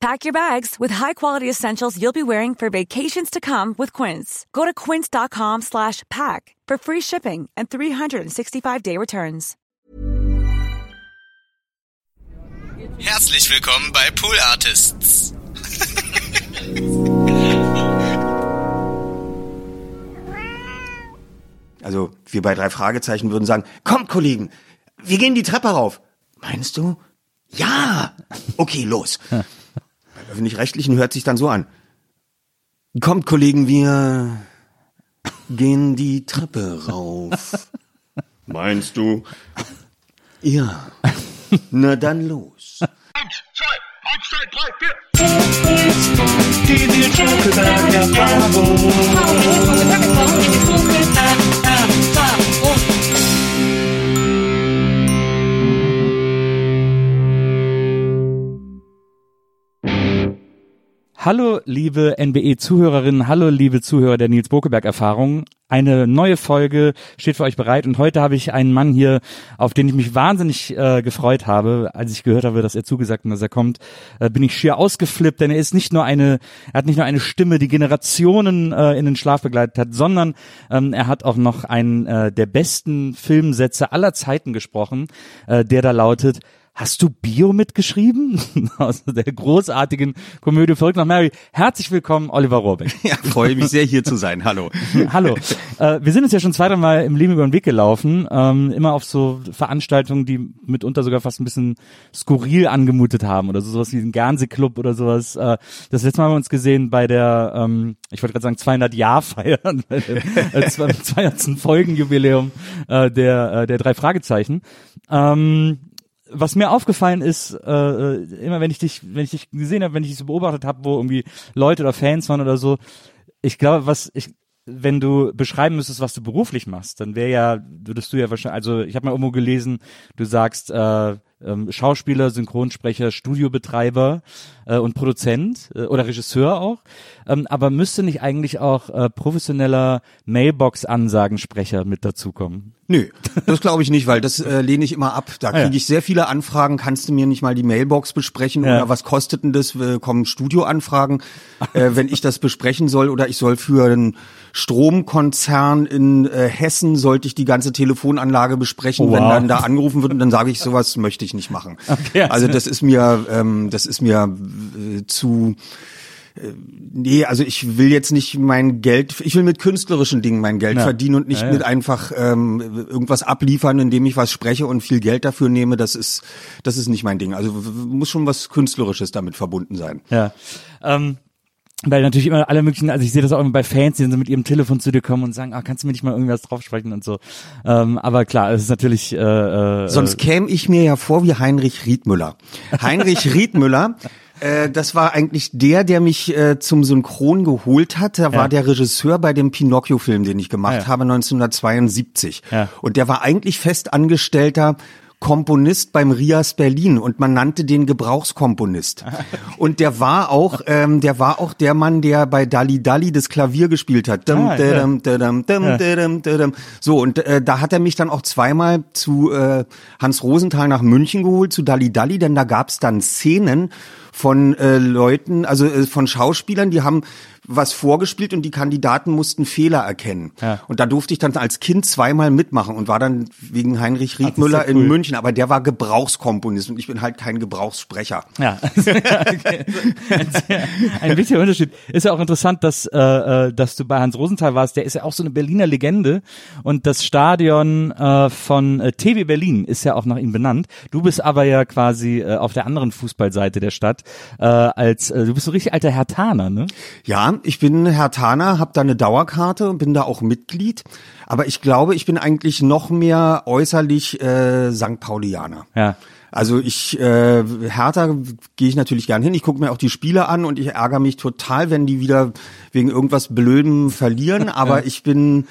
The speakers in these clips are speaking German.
Pack your bags with high-quality essentials you'll be wearing for vacations to come with Quince. Go to quince.com slash pack for free shipping and 365-day returns. Herzlich willkommen bei Pool Artists. Also wir bei drei Fragezeichen würden sagen, kommt Kollegen, wir gehen die Treppe rauf. Meinst du? Ja. Okay, los. Öffentlich-rechtlichen hört sich dann so an. Kommt Kollegen, wir gehen die Treppe rauf. Meinst du? Ja. Na dann los. Eins, zwei, eins, zwei, drei, vier. Hallo, liebe NBE-Zuhörerinnen, hallo, liebe Zuhörer der Nils Bokeberg-Erfahrung. Eine neue Folge steht für euch bereit und heute habe ich einen Mann hier, auf den ich mich wahnsinnig äh, gefreut habe, als ich gehört habe, dass er zugesagt hat, dass er kommt, äh, bin ich schier ausgeflippt, denn er ist nicht nur eine, er hat nicht nur eine Stimme, die Generationen äh, in den Schlaf begleitet hat, sondern ähm, er hat auch noch einen äh, der besten Filmsätze aller Zeiten gesprochen, äh, der da lautet, Hast du Bio mitgeschrieben? Aus der großartigen Komödie Verrückt nach Mary. Herzlich willkommen, Oliver Rohrbeck. Ja, freue mich sehr hier zu sein. Hallo. Hallo. Äh, wir sind uns ja schon zwei, drei Mal im Leben über den Weg gelaufen, ähm, immer auf so Veranstaltungen, die mitunter sogar fast ein bisschen skurril angemutet haben oder so, sowas wie ein Fernsehclub oder sowas. Äh, das letzte Mal haben wir uns gesehen bei der, ähm, ich wollte gerade sagen 200 Jahr feiern, bei dem äh, 200. Folgenjubiläum äh, der äh, der drei Fragezeichen. Ähm, was mir aufgefallen ist, äh, immer wenn ich dich, wenn ich dich gesehen habe, wenn ich dich so beobachtet habe, wo irgendwie Leute oder Fans waren oder so, ich glaube, was ich, wenn du beschreiben müsstest, was du beruflich machst, dann wäre ja, würdest du ja wahrscheinlich, also ich habe mal irgendwo gelesen, du sagst äh, ähm, Schauspieler, Synchronsprecher, Studiobetreiber äh, und Produzent äh, oder Regisseur auch, ähm, aber müsste nicht eigentlich auch äh, professioneller Mailbox-Ansagensprecher mit dazukommen? Nö, das glaube ich nicht, weil das äh, lehne ich immer ab. Da Ah, ja. kriege ich sehr viele Anfragen. Kannst du mir nicht mal die Mailbox besprechen Ja. oder was kostet denn das? Äh, kommen Studioanfragen, äh, wenn ich das besprechen soll oder ich soll für einen Stromkonzern in äh, Hessen sollte ich die ganze Telefonanlage besprechen, Oh, wenn wow. dann da angerufen wird und dann sage ich sowas möchte ich nicht machen. Okay, also- also das ist mir ähm, das ist mir äh, zu Nee, also ich will jetzt nicht mein Geld, ich will mit künstlerischen Dingen mein Geld Ja. verdienen und nicht Ja, ja. mit einfach ähm, irgendwas abliefern, indem ich was spreche und viel Geld dafür nehme. Das ist, das ist nicht mein Ding. Also muss schon was Künstlerisches damit verbunden sein. Ja. Ähm, weil natürlich immer alle möglichen, also ich sehe das auch immer bei Fans, die dann so mit ihrem Telefon zu dir kommen und sagen, ah, kannst du mir nicht mal irgendwas draufsprechen und so. Ähm, aber klar, es ist natürlich äh, äh, Sonst käme ich mir ja vor wie Heinrich Riedmüller. Heinrich Riedmüller, äh, das war eigentlich der, der mich äh, zum Synchron geholt hat. Der war der Regisseur bei dem Pinocchio-Film, den ich gemacht Ah, ja. habe 1972. Ja. Und der war eigentlich festangestellter Komponist beim Rias Berlin und man nannte den Gebrauchskomponist. Und der war auch, ähm, der war auch der Mann, der bei Dali Dali das Klavier gespielt hat. Dum, Ah, ja. dum, dum, dum, Ja. So und äh, da hat er mich dann auch zweimal zu äh, Hans Rosenthal nach München geholt zu Dali Dali, denn da gab's dann Szenen, von äh, Leuten, also äh, von Schauspielern, die haben was vorgespielt und die Kandidaten mussten Fehler erkennen. Ja. Und da durfte ich dann als Kind zweimal mitmachen und war dann wegen Heinrich Riedmüller cool. in München, aber der war Gebrauchskomponist und ich bin halt kein Gebrauchssprecher. Ja, okay. ein, sehr, ein wichtiger Unterschied. Ist ja auch interessant, dass, äh, äh, dass du bei Hans Rosenthal warst. Der ist ja auch so eine Berliner Legende und das Stadion äh, von äh, TV Berlin ist ja auch nach ihm benannt. Du bist aber ja quasi äh, auf der anderen Fußballseite der Stadt äh, als äh, du bist so richtig alter Hertaner, ne? Ja, ich bin Herr Taner, habe da eine Dauerkarte und bin da auch Mitglied. Aber ich glaube, ich bin eigentlich noch mehr äußerlich äh, St. Paulianer. Ja. Also ich, äh, Hertha gehe ich natürlich gern hin. Ich gucke mir auch die Spiele an und ich ärgere mich total, wenn die wieder wegen irgendwas Blödem verlieren. Aber ich bin,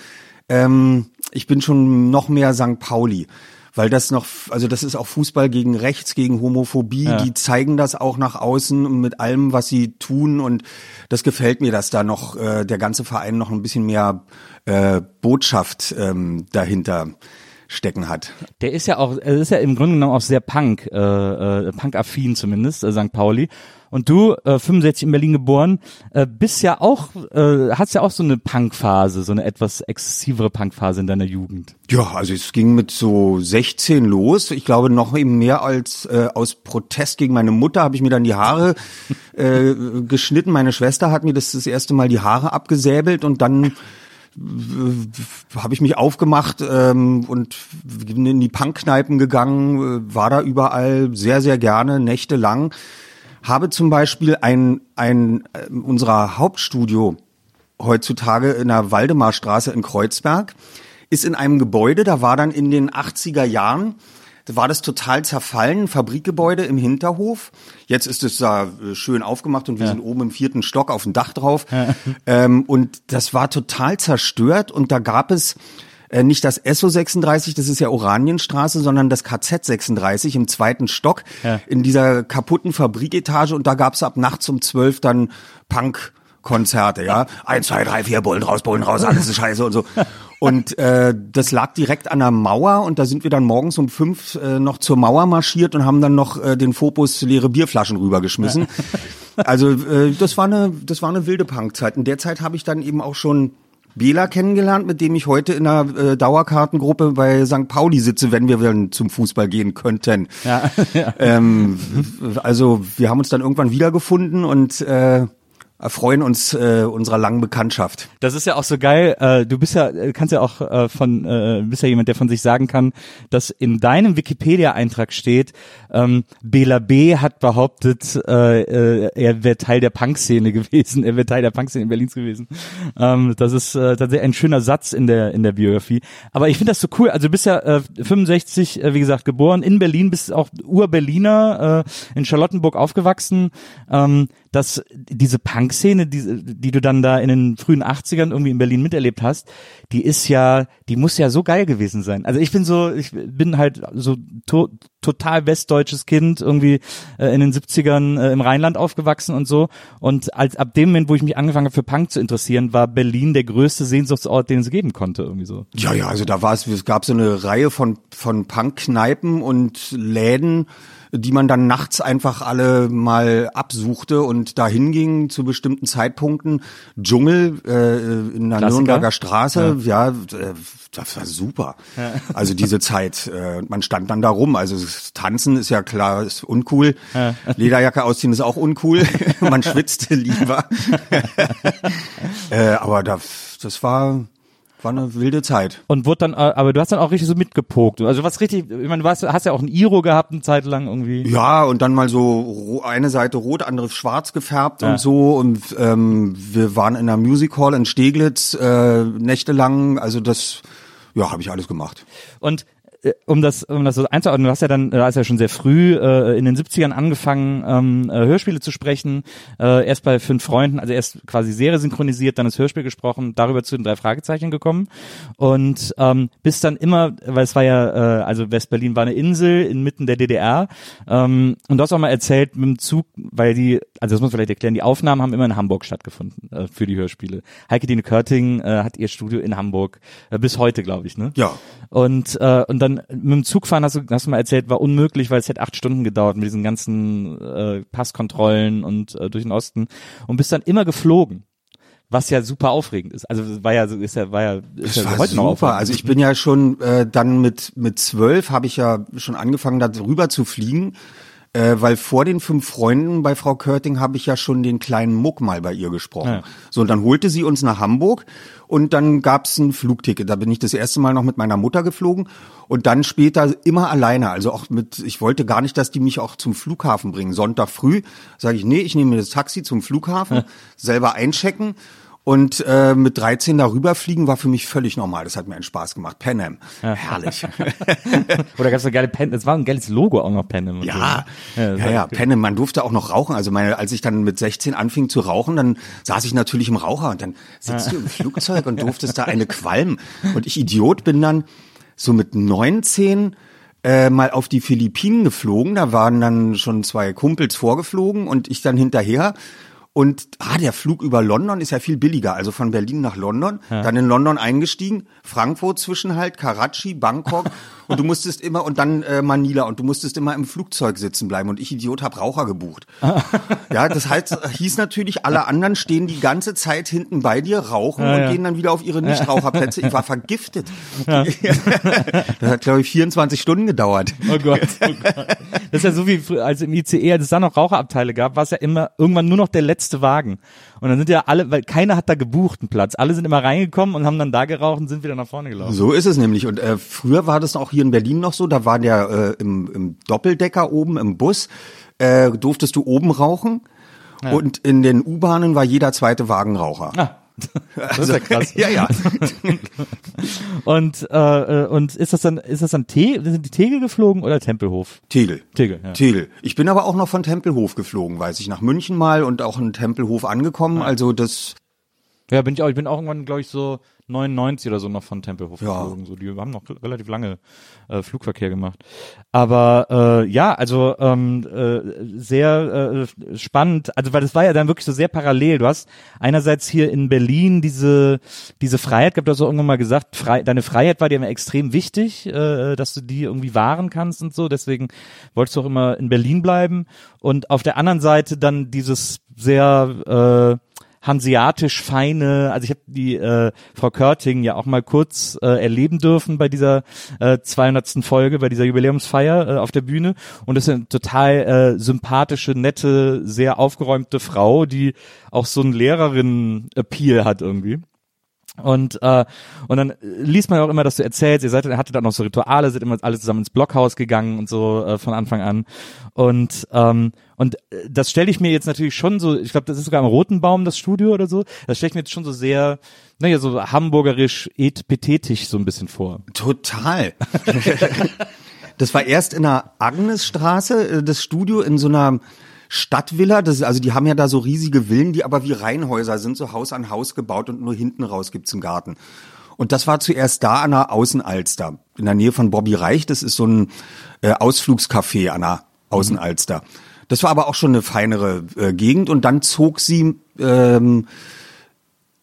ähm, ich bin schon noch mehr St. Pauli. Weil das noch, also das ist auch Fußball gegen Rechts, gegen Homophobie. Ja. Die zeigen das auch nach außen mit allem, was sie tun. Und das gefällt mir, dass da noch äh, der ganze Verein noch ein bisschen mehr äh, Botschaft ähm, dahinter stecken hat. Der ist ja auch, er ist ja im Grunde genommen auch sehr Punk, äh, äh, Punk-affin zumindest, äh, St. Pauli. Und du, äh, 65 in Berlin geboren, äh, bist ja auch, äh, hast ja auch so eine Punk-Phase, so eine etwas exzessivere Punk-Phase in deiner Jugend. Ja, also es ging mit so 16 los. Ich glaube noch eben mehr als äh, aus Protest gegen meine Mutter habe ich mir dann die Haare äh, geschnitten. Meine Schwester hat mir das das erste Mal die Haare abgesäbelt und dann habe ich mich aufgemacht ähm, und bin in die Punkkneipen gegangen, äh, war da überall sehr, sehr gerne, nächtelang. Habe zum Beispiel ein, ein äh, unserer Hauptstudio heutzutage in der Waldemarstraße in Kreuzberg, ist in einem Gebäude, da war dann in den 80er Jahren, war das total zerfallen, Fabrikgebäude im Hinterhof. Jetzt ist es da äh, schön aufgemacht und wir sind oben im vierten Stock auf dem Dach drauf. Ähm, und das war total zerstört und da gab es äh, nicht das SO 36, das ist ja Oranienstraße, sondern das KZ 36 im zweiten Stock Ja. in dieser kaputten Fabriketage und da gab es ab nachts um zwölf dann Punk. Konzerte, ja. Eins, zwei, drei, vier, Bullen raus, Bullen raus, alles ist scheiße und so. Und äh, das lag direkt an der Mauer und da sind wir dann morgens um fünf äh, noch zur Mauer marschiert und haben dann noch äh, den Fopus leere Bierflaschen rübergeschmissen. Also äh, das war eine, das war eine wilde Punkzeit. In der Zeit habe ich dann eben auch schon Bela kennengelernt, mit dem ich heute in einer äh, Dauerkartengruppe bei St. Pauli sitze, wenn wir dann zum Fußball gehen könnten. Ja, ja. Ähm, also wir haben uns dann irgendwann wiedergefunden und äh, erfreuen uns äh, unserer langen Bekanntschaft. Das ist ja auch so geil. Äh, du bist ja, äh, kannst ja auch äh, von, äh, bist ja jemand, der von sich sagen kann, dass in deinem Wikipedia-Eintrag steht, ähm, Bela B. hat behauptet, äh, äh, er wäre Teil der Punk-Szene gewesen, er wäre Teil der Punk-Szene in Berlins gewesen. Ähm, das ist äh, tatsächlich ein schöner Satz in der in der Biografie. Aber ich finde das so cool. Also du bist ja äh, 65, äh, wie gesagt, geboren in Berlin, bist auch Ur-Berliner, äh, in Charlottenburg aufgewachsen. Ähm, dass diese Punk-Szene, die, die du dann da in den frühen 80ern irgendwie in Berlin miterlebt hast, die ist ja, die muss ja so geil gewesen sein. Also ich bin so, ich bin halt so to total westdeutsches Kind, irgendwie äh, in den 70ern äh, im Rheinland aufgewachsen und so. Und als ab dem Moment, wo ich mich angefangen habe für Punk zu interessieren, war Berlin der größte Sehnsuchtsort, den es geben konnte, irgendwie so. Ja, ja, also da war es, es gab so eine Reihe von, von Punk-Kneipen und Läden, die man dann nachts einfach alle mal absuchte und dahin ging zu bestimmten Zeitpunkten. Dschungel äh, in der Klassiker. Nürnberger Straße, ja, äh, das war super. Also diese Zeit, äh, man stand dann da rum. Also Tanzen ist ja klar, ist uncool. Lederjacke ausziehen ist auch uncool. man schwitzte lieber. äh, aber das, das war war eine wilde Zeit. Und wurde dann, äh, aber du hast dann auch richtig so mitgepokt. Also was richtig, ich meine, du warst, hast ja auch ein Iro gehabt eine Zeit lang irgendwie. Ja, und dann mal so eine Seite rot, andere schwarz gefärbt und so. Und ähm, wir waren in einer Music Hall in Steglitz äh, nächtelang. Also das, ja, habe ich alles gemacht. Und um das, um das so einzuordnen, du hast ja dann, du hast ja schon sehr früh äh, in den 70ern angefangen, ähm, äh, Hörspiele zu sprechen. Äh, erst bei fünf Freunden, also erst quasi Serie synchronisiert, dann das Hörspiel gesprochen, darüber zu den drei Fragezeichen gekommen. Und ähm, bist dann immer, weil es war ja, äh, also West-Berlin war eine Insel inmitten der DDR. Ähm, und du hast auch mal erzählt mit dem Zug, weil die, also das muss man vielleicht erklären, die Aufnahmen haben immer in Hamburg stattgefunden äh, für die Hörspiele. Heike Dine Körting äh, hat ihr Studio in Hamburg, äh, bis heute, glaube ich, ne? Ja. Und, äh, und dann mit dem Zugfahren hast du, hast du mal erzählt, war unmöglich, weil es hätte acht Stunden gedauert mit diesen ganzen äh, Passkontrollen und äh, durch den Osten und bist dann immer geflogen. Was ja super aufregend ist. Also war ja, ist ja, war ja, ist Das ja war heute noch super. Also ich bin ja schon äh, dann mit mit zwölf habe ich ja schon angefangen, da rüber zu fliegen, äh, weil vor den fünf Freunden bei Frau Körting habe ich ja schon den kleinen Muck mal bei ihr gesprochen. Ja. So und dann holte sie uns nach Hamburg und dann gab's ein Flugticket. Da bin ich das erste Mal noch mit meiner Mutter geflogen und dann später immer alleine. Also auch mit, ich wollte gar nicht, dass die mich auch zum Flughafen bringen. Sonntag früh sage ich, nee, ich nehme mir das Taxi zum Flughafen, selber einchecken. Und äh, mit 13 darüber fliegen war für mich völlig normal. Das hat mir einen Spaß gemacht. Pan Am. Herrlich. Oder gab's eine geile Pen, es war ein geiles Logo auch noch Am und ja, so. ne? ja, ja, cool. Pan Am. Man durfte auch noch rauchen. Also meine, als ich dann mit 16 anfing zu rauchen, dann saß ich natürlich im Raucher und dann sitzt du im Flugzeug und durftest da eine qualmen. Und ich Idiot bin dann so mit 19 äh, mal auf die Philippinen geflogen. Da waren dann schon zwei Kumpels vorgeflogen und ich dann hinterher. Und ah, der Flug über London ist ja viel billiger. Also von Berlin nach London, dann in London eingestiegen, Frankfurt Zwischenhalt, Karachi, Bangkok und du musstest immer und dann äh, Manila und du musstest immer im Flugzeug sitzen bleiben und ich Idiot hab Raucher gebucht. ja, das heißt, hieß natürlich, alle anderen stehen die ganze Zeit hinten bei dir, rauchen und ja. gehen dann wieder auf ihre Nichtraucherplätze. Ich war vergiftet. das hat glaube ich 24 Stunden gedauert. Oh Gott, oh Gott. Das ist ja so wie früher, als im ICE, als es da noch Raucherabteile gab, war es ja immer irgendwann nur noch der letzte Wagen. Und dann sind ja alle, weil keiner hat da gebucht einen Platz. Alle sind immer reingekommen und haben dann da geraucht und sind wieder nach vorne gelaufen. So ist es nämlich. Und äh, früher war das auch hier in Berlin noch so, da war der äh, im, im Doppeldecker oben im Bus, äh, durftest du oben rauchen. Und in den U-Bahnen war jeder zweite Wagen Raucher. Ah, das ist ja krass. ja, ja. Und, äh, äh, und ist das dann, ist das dann Te sind die Tegel geflogen oder Tempelhof? Tegel. Tegel, ja. Tegel. Ich bin aber auch noch von Tempelhof geflogen, weiß ich, nach München mal und auch in Tempelhof angekommen. Also das, Ja, bin ich auch. Ich bin auch irgendwann, glaube ich, so 99 oder so noch von Tempelhof Ja. geflogen. So, die haben noch relativ lange äh, Flugverkehr gemacht. Aber äh, ja, also ähm, äh, sehr äh, spannend. Also weil das war ja dann wirklich so sehr parallel. Du hast einerseits hier in Berlin diese diese Freiheit gehabt. Du hast auch irgendwann mal gesagt, frei, deine Freiheit war dir immer extrem wichtig, äh, dass du die irgendwie wahren kannst und so. Deswegen wolltest du auch immer in Berlin bleiben. Und auf der anderen Seite dann dieses sehr äh, hanseatisch feine, also ich habe die äh, Frau Körting ja auch mal kurz äh, erleben dürfen bei dieser äh, 200. Folge, bei dieser Jubiläumsfeier äh, auf der Bühne und das ist eine total äh, sympathische, nette, sehr aufgeräumte Frau, die auch so einen Lehrerin-Appeal hat irgendwie. Und äh, und dann liest man auch immer, dass du erzählst, ihr seid, ihr hattet dann noch so Rituale, seid immer alle zusammen ins Blockhaus gegangen und so äh, von Anfang an. Und ähm, und äh, das stelle ich mir jetzt natürlich schon so, ich glaube, das ist sogar am Roten Baum das Studio oder so. Das stelle ich mir jetzt schon so sehr, naja, so hamburgerisch etpetetisch so ein bisschen vor. Total. das war erst in der Agnesstraße, äh, das Studio in so einer Stadtvilla. Das, ist- also die haben ja da so riesige Villen, die aber wie Reihenhäuser sind, so Haus an Haus gebaut und nur hinten raus gibt's einen Garten. Und das war zuerst da an der Außenalster, in der Nähe von Bobby Reich. Das ist so ein äh, Ausflugscafé an der Außenalster. Das war aber auch schon eine feinere äh, Gegend und dann zog sie ähm,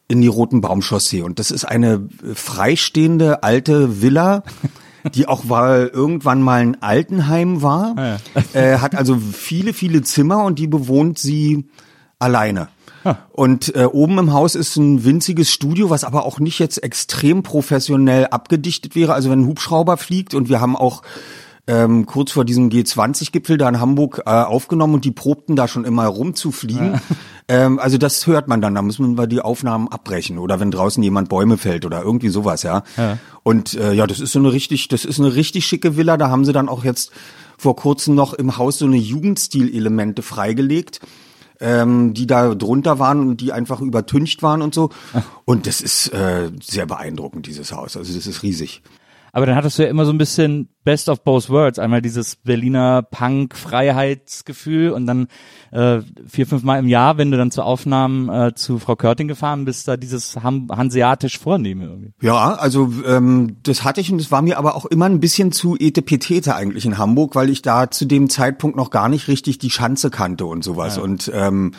in die Roten Baumchaussee. Und das ist eine äh, freistehende alte Villa, die auch weil irgendwann mal ein Altenheim war. Äh, hat also viele, viele Zimmer und die bewohnt sie alleine. Und äh, oben im Haus ist ein winziges Studio, was aber auch nicht jetzt extrem professionell abgedichtet wäre. Also wenn ein Hubschrauber fliegt und wir haben auch ähm, kurz vor diesem G20-Gipfel da in Hamburg äh, aufgenommen und die probten da schon immer rumzufliegen. Ähm, also das hört man dann, da müssen wir die Aufnahmen abbrechen oder wenn draußen jemand Bäume fällt oder irgendwie sowas, ja. Und äh, ja, das ist so eine richtig, das ist eine richtig schicke Villa. Da haben sie dann auch jetzt vor kurzem noch im Haus so eine Jugendstil-Elemente freigelegt ähm, die da drunter waren und die einfach übertüncht waren und so. Und das ist äh, sehr beeindruckend, dieses Haus. Also das ist riesig. Aber dann hattest du ja immer so ein bisschen Best of both worlds. Einmal dieses Berliner Punk-Freiheitsgefühl und dann äh, vier, fünf Mal im Jahr, wenn du dann zu Aufnahmen äh, zu Frau Körting gefahren bist, da dieses Ham hanseatisch Vornehme irgendwie. Ja, also ähm, das hatte ich und das war mir aber auch immer ein bisschen zu etepetete eigentlich in Hamburg, weil ich da zu dem Zeitpunkt noch gar nicht richtig die Schanze kannte und sowas. Und ähm,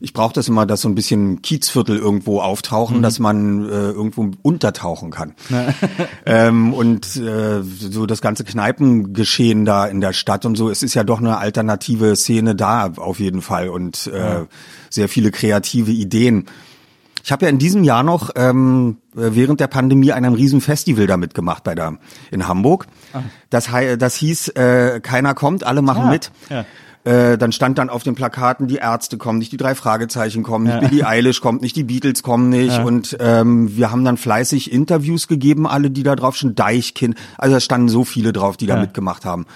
ich brauche das immer, dass so ein bisschen Kiezviertel irgendwo auftauchen, dass man äh, irgendwo untertauchen kann. ähm, und äh, so das ganze Kneipengeschehen da in der Stadt und so, es ist ja doch eine alternative Szene da auf jeden Fall und äh, sehr viele kreative Ideen. Ich habe ja in diesem Jahr noch ähm, während der Pandemie an einem riesen Festival da mitgemacht bei der in Hamburg. Das, hei- das hieß äh, keiner kommt, alle machen Ah, mit. ja. Äh, dann stand dann auf den Plakaten, die Ärzte kommen nicht, die drei Fragezeichen kommen nicht, Billie Eilish kommt nicht, die Beatles kommen nicht. Und ähm, wir haben dann fleißig Interviews gegeben, alle, die da drauf schon Deichkind. Also da standen so viele drauf, die da Ja. mitgemacht haben.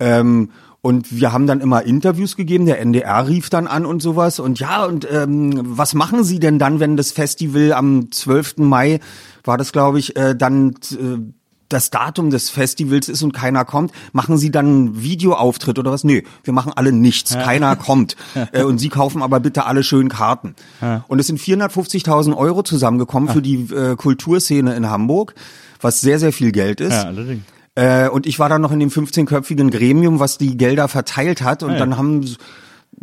Ähm, und wir haben dann immer Interviews gegeben, der NDR rief dann an und sowas. Und ja, und ähm, was machen Sie denn dann, wenn das Festival am 12. Mai, war das glaube ich, äh, dann äh, das Datum des Festivals ist und keiner kommt, machen Sie dann einen Videoauftritt oder was? Nö, wir machen alle nichts, keiner kommt. Äh, und Sie kaufen aber bitte alle schön Karten. Und es sind 450.000 Euro zusammengekommen für die äh, Kulturszene in Hamburg, was sehr, sehr viel Geld ist. Ja, allerdings. Äh, und ich war dann noch in dem 15-köpfigen Gremium, was die Gelder verteilt hat. Und ja. dann haben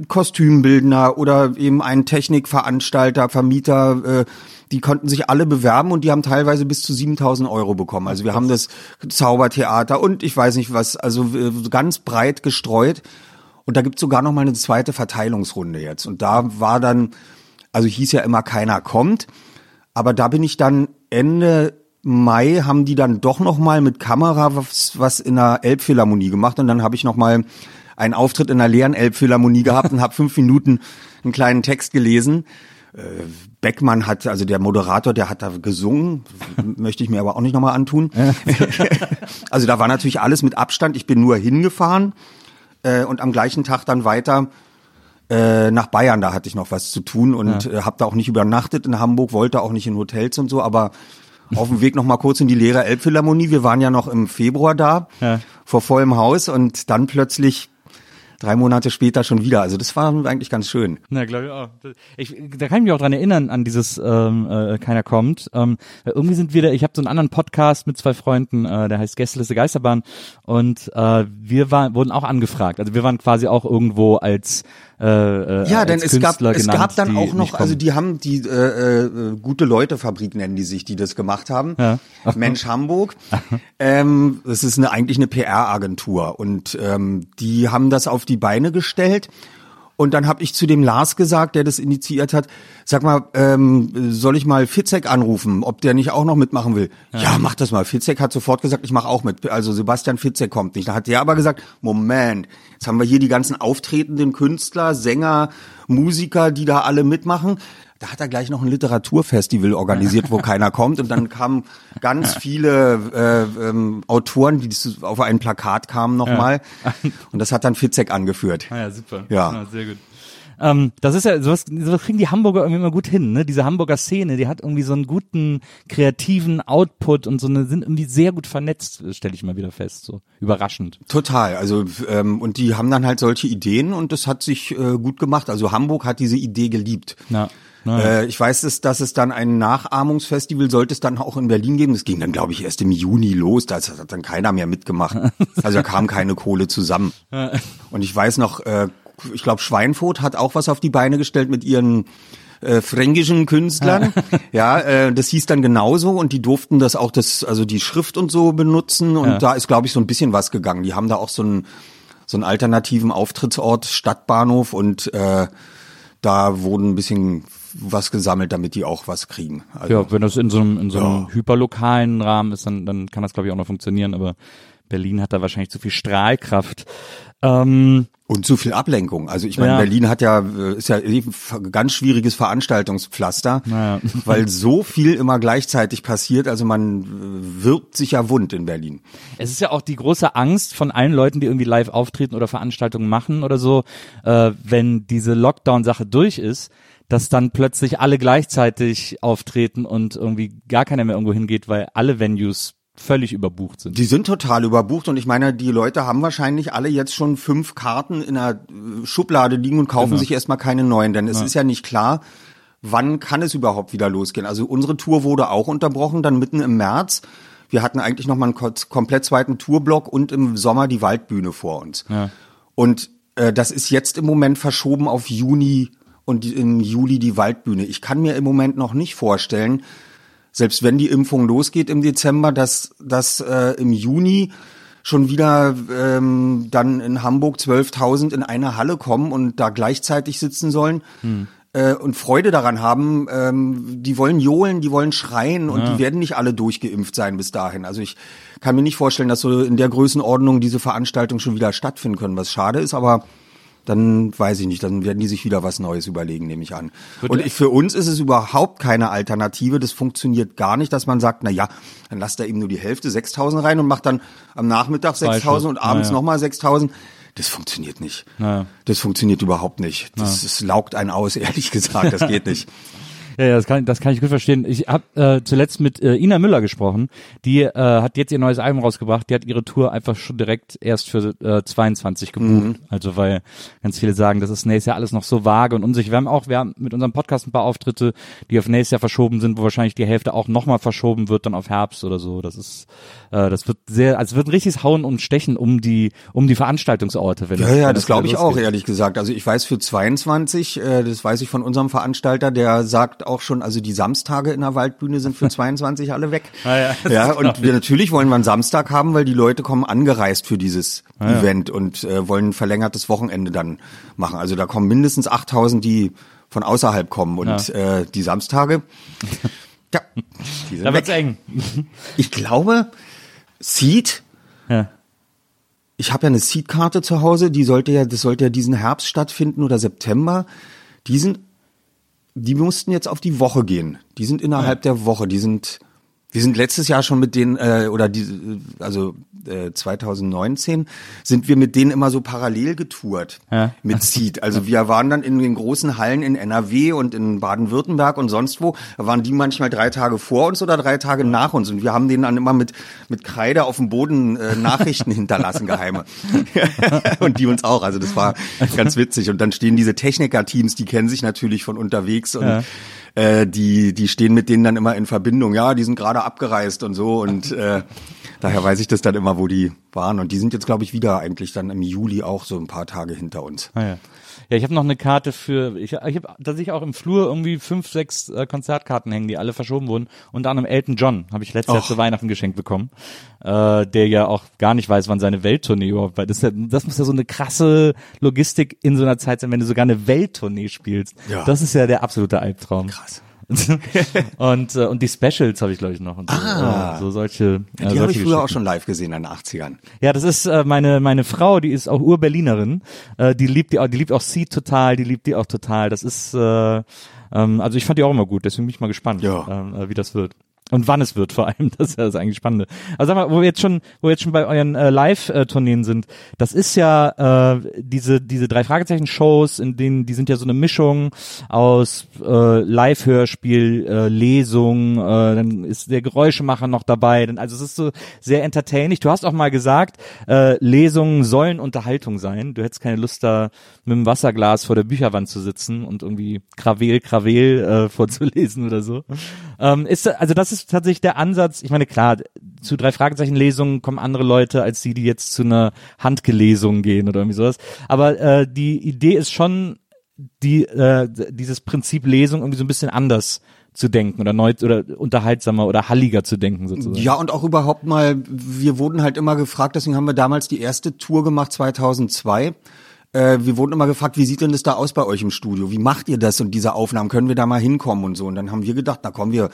Kostümbildner oder eben ein Technikveranstalter, Vermieter, äh, die konnten sich alle bewerben und die haben teilweise bis zu 7000 Euro bekommen. Also wir haben das Zaubertheater und ich weiß nicht was, also äh, ganz breit gestreut. Und da gibt's sogar noch mal eine zweite Verteilungsrunde jetzt. Und da war dann, also hieß ja immer, keiner kommt. Aber da bin ich dann Ende Mai haben die dann doch noch mal mit Kamera was, was in der Elbphilharmonie gemacht und dann habe ich noch mal einen Auftritt in der leeren Elbphilharmonie gehabt und habe fünf Minuten einen kleinen Text gelesen. Äh, Beckmann hat, also der Moderator, der hat da gesungen, möchte ich mir aber auch nicht nochmal antun. also da war natürlich alles mit Abstand. Ich bin nur hingefahren äh, und am gleichen Tag dann weiter äh, nach Bayern, da hatte ich noch was zu tun und äh, habe da auch nicht übernachtet in Hamburg, wollte auch nicht in Hotels und so, aber auf dem Weg noch mal kurz in die leere Elbphilharmonie. Wir waren ja noch im Februar da, Ja. vor vollem Haus und dann plötzlich drei Monate später schon wieder. Also das war eigentlich ganz schön. Na, glaube ich auch. Ich, da kann ich mich auch dran erinnern an dieses ähm, äh, Keiner kommt. Ähm, irgendwie sind wir da, ich habe so einen anderen Podcast mit zwei Freunden, äh, der heißt Gästeliste Geisterbahn und äh, wir waren, wurden auch angefragt. Also wir waren quasi auch irgendwo als äh, äh, Ja, denn es gab, Künstler es genannt, gab dann auch noch, also die haben die äh, äh, gute Leute Fabrik nennen die sich, die das gemacht haben. Ja. Mensch Hamburg. ähm, das ist eine eigentlich eine PR-Agentur und ähm, die haben das auf die Beine gestellt. Und dann habe ich zu dem Lars gesagt, der das initiiert hat, sag mal, ähm, soll ich mal Fitzek anrufen, ob der nicht auch noch mitmachen will? Ja, mach das mal. Fitzek hat sofort gesagt, ich mache auch mit. Also Sebastian Fitzek kommt nicht. Da hat der aber gesagt, Moment, jetzt haben wir hier die ganzen auftretenden Künstler, Sänger, Musiker, die da alle mitmachen. Da hat er gleich noch ein Literaturfestival organisiert, wo keiner kommt. Und dann kamen ganz viele äh, ähm, Autoren, die auf ein Plakat kamen nochmal. Und das hat dann Fitzek angeführt. Ah ja, super. Ja. sehr gut. Ähm, das ist ja, sowas, sowas kriegen die Hamburger irgendwie immer gut hin, ne? Diese Hamburger Szene, die hat irgendwie so einen guten kreativen Output und so eine, sind irgendwie sehr gut vernetzt, stelle ich mal wieder fest, so überraschend. Total. Also ähm, und die haben dann halt solche Ideen und das hat sich äh, gut gemacht. Also Hamburg hat diese Idee geliebt. Ja. Na, Äh, ich weiß, dass, dass es dann ein Nachahmungsfestival sollte es dann auch in Berlin geben. Das ging dann, glaube ich, erst im Juni los. Da hat dann keiner mehr mitgemacht. Also da kam keine Kohle zusammen. Und ich weiß noch, äh, ich glaube, Schweinfurt hat auch was auf die Beine gestellt mit ihren äh, fränkischen Künstlern. ja, äh, das hieß dann genauso und die durften das auch, das, also die Schrift und so benutzen. Und Ja. da ist, glaube ich, so ein bisschen was gegangen. Die haben da auch so einen so einen alternativen Auftrittsort, Stadtbahnhof und äh, da wurden ein bisschen was gesammelt, damit die auch was kriegen. Also, ja, wenn das in so einem, in so einem Ja. hyperlokalen Rahmen ist, dann, dann kann das glaube ich auch noch funktionieren, aber Berlin hat da wahrscheinlich zu viel Strahlkraft. Ähm, Und zu viel Ablenkung. Also ich meine, Ja. Berlin hat ja, äh, ist ja eh ein ganz schwieriges Veranstaltungspflaster, Naja. weil so viel immer gleichzeitig passiert. Also man äh, wirbt sich ja wund in Berlin. Es ist ja auch die große Angst von allen Leuten, die irgendwie live auftreten oder Veranstaltungen machen oder so, äh, wenn diese Lockdown-Sache durch ist, dass dann plötzlich alle gleichzeitig auftreten und irgendwie gar keiner mehr irgendwo hingeht, weil alle Venues völlig überbucht sind. Die sind total überbucht und ich meine, die Leute haben wahrscheinlich alle jetzt schon fünf Karten in der äh, Schublade liegen und kaufen Genau. sich erstmal keine neuen, denn es ist ja nicht klar, wann kann es überhaupt wieder losgehen. Also unsere Tour wurde auch unterbrochen, dann mitten im März. Wir hatten eigentlich noch mal einen ko- komplett zweiten Tourblock und im Sommer die Waldbühne vor uns. Ja. Und äh, das ist jetzt im Moment verschoben auf Juni und im Juli die Waldbühne. Ich kann mir im Moment noch nicht vorstellen, selbst wenn die Impfung losgeht im Dezember, dass, dass äh, im Juni schon wieder ähm, dann in Hamburg 12.000 in eine Halle kommen und da gleichzeitig sitzen sollen. Äh, und Freude daran haben, ähm, die wollen johlen, die wollen schreien und die werden nicht alle durchgeimpft sein bis dahin. Also ich kann mir nicht vorstellen, dass so in der Größenordnung diese Veranstaltungen schon wieder stattfinden können, was schade ist, aber dann weiß ich nicht, dann werden die sich wieder was Neues überlegen, nehme ich an. Und ich, für uns ist es überhaupt keine Alternative, das funktioniert gar nicht, dass man sagt, na ja, dann lasst da eben nur die Hälfte, 6000 rein und macht dann am Nachmittag 6000 und abends Ja, ja. nochmal 6000. Das funktioniert nicht. Ja. Das funktioniert überhaupt nicht. Das, das laugt einen aus, ehrlich gesagt, das geht nicht. Ja, ja, das kann, das kann ich gut verstehen. Ich habe äh, zuletzt mit äh, Ina Müller gesprochen. Die äh, hat jetzt ihr neues Album rausgebracht. Die hat ihre Tour einfach schon direkt erst für äh, 22 gebucht. Mhm. Also weil ganz viele sagen, das ist nächstes Jahr alles noch so vage und unsicher. Wir haben auch, wir haben mit unserem Podcast ein paar Auftritte, die auf nächstes Jahr verschoben sind, wo wahrscheinlich die Hälfte auch nochmal verschoben wird, dann auf Herbst oder so. Das ist, äh, das wird sehr, also es wird ein richtiges Hauen und Stechen um die, um die Veranstaltungsorte. Wenn Ja, es- ja, das es glaube ich auch, losgeht. ehrlich gesagt. Also ich weiß für 22, äh, das weiß ich von unserem Veranstalter, der sagt auch schon, also die Samstage in der Waldbühne sind für 22 alle weg. Ah, ja, ja und wir natürlich wollen wir einen Samstag haben, weil die Leute kommen angereist für dieses Event und äh, wollen ein verlängertes Wochenende dann machen. Also da kommen mindestens 8000, die von außerhalb kommen und äh, die Samstage, ja, die sind Da wird's weg. eng. Ich glaube, Seed Ja. ich habe ja eine Seed-Karte zu Hause, die sollte ja, das sollte ja diesen Herbst stattfinden oder September. Die sind, die mussten jetzt auf die Woche gehen. Die sind innerhalb der Woche. Die sind, wir sind letztes Jahr schon mit denen, äh, oder die, also äh, 2019 sind wir mit denen immer so parallel getourt Ja. mit Seed. Also wir waren dann in den großen Hallen in NRW und in Baden-Württemberg und sonst wo. Da waren die manchmal drei Tage vor uns oder drei Tage nach uns. Und wir haben denen dann immer mit, mit Kreide auf dem Boden äh, Nachrichten hinterlassen, geheime. und die uns auch. Also das war ganz witzig. Und dann stehen diese Techniker-Teams, die kennen sich natürlich von unterwegs und äh, die, die stehen mit denen dann immer in Verbindung. Ja, die sind gerade abgereist und so. Und äh, daher weiß ich das dann immer, wo die waren. Und die sind jetzt, glaube ich, wieder eigentlich dann im Juli auch so ein paar Tage hinter uns. Ah, ja. Ja, ich habe noch eine Karte für, ich, ich habe tatsächlich auch im Flur irgendwie fünf, sechs äh, Konzertkarten hängen, die alle verschoben wurden. Unter anderem Elton John habe ich letztes Jahr zu Weihnachten geschenkt bekommen, äh, der ja auch gar nicht weiß, wann seine Welttournee überhaupt war. Das, ja, das muss ja so eine krasse Logistik in so einer Zeit sein, wenn du sogar eine Welttournee spielst. Ja. Das ist ja der absolute Albtraum. Krass. und, äh, und die Specials habe ich, glaube ich, noch. Und so, Ah. äh, so solche. Die äh, habe solche ich früher auch schon live gesehen in den 80ern. Ja, das ist äh, meine meine Frau, die ist auch Ur-Berlinerin. Äh, die liebt die auch, die liebt auch sie total, die liebt die auch total. Das ist äh, ähm, also ich fand die auch immer gut, deswegen bin ich mal gespannt, Ja. ähm, äh, wie das wird. Und wann es wird vor allem, das ist ja das eigentlich Spannende. Also sag mal, wo wir jetzt schon, wo wir jetzt schon bei euren äh, Live-Tourneen sind, das ist ja äh, diese diese drei Fragezeichen-Shows, in denen die sind ja so eine Mischung aus äh, Live-Hörspiel, äh, Lesung, äh, dann ist der Geräuschemacher noch dabei. Dann, also es ist so sehr entertaining. Du hast auch mal gesagt, äh, Lesungen sollen Unterhaltung sein. Du hättest keine Lust da mit dem Wasserglas vor der Bücherwand zu sitzen und irgendwie Krawel, Krawel äh, vorzulesen oder so. Ähm, ist also das ist tatsächlich der Ansatz. Ich meine klar, zu drei Fragezeichen Lesungen kommen andere Leute als die, die jetzt zu einer Handgelesung gehen oder irgendwie sowas. Aber äh, die Idee ist schon die äh, dieses Prinzip Lesung irgendwie so ein bisschen anders zu denken oder neu oder unterhaltsamer oder halliger zu denken sozusagen. Ja, und auch überhaupt mal, wir wurden halt immer gefragt, deswegen haben wir damals die erste Tour gemacht, 2002. Äh, wir wurden immer gefragt, wie sieht denn das da aus bei euch im Studio? Wie macht ihr das und diese Aufnahmen? Können wir da mal hinkommen und so? Und dann haben wir gedacht, na komm, wir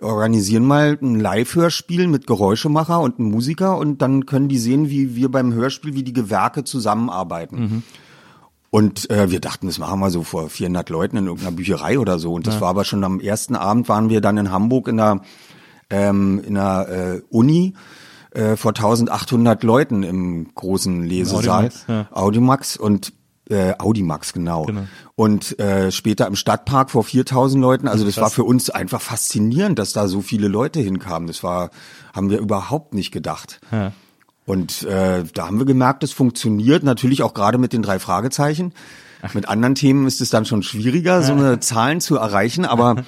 organisieren mal ein Live-Hörspiel mit Geräuschemacher und einem Musiker und dann können die sehen, wie wir beim Hörspiel, wie die Gewerke zusammenarbeiten. Und äh, wir dachten, das machen wir so vor 400 Leuten in irgendeiner Bücherei oder so. Und das war aber schon am ersten Abend waren wir dann in Hamburg in der ähm, in der äh, Uni äh, vor 1800 Leuten im großen Lesesaal. Audimax, ja. Audimax und äh, Audimax, genau. Genau. Und äh, später im Stadtpark vor 4000 Leuten. Also das war für uns einfach faszinierend, dass da so viele Leute hinkamen. Das war, haben wir überhaupt nicht gedacht. Ja. Und äh, da haben wir gemerkt, es funktioniert. Natürlich auch gerade mit den drei Fragezeichen. Mit anderen Themen ist es dann schon schwieriger, so eine Zahlen zu erreichen. Aber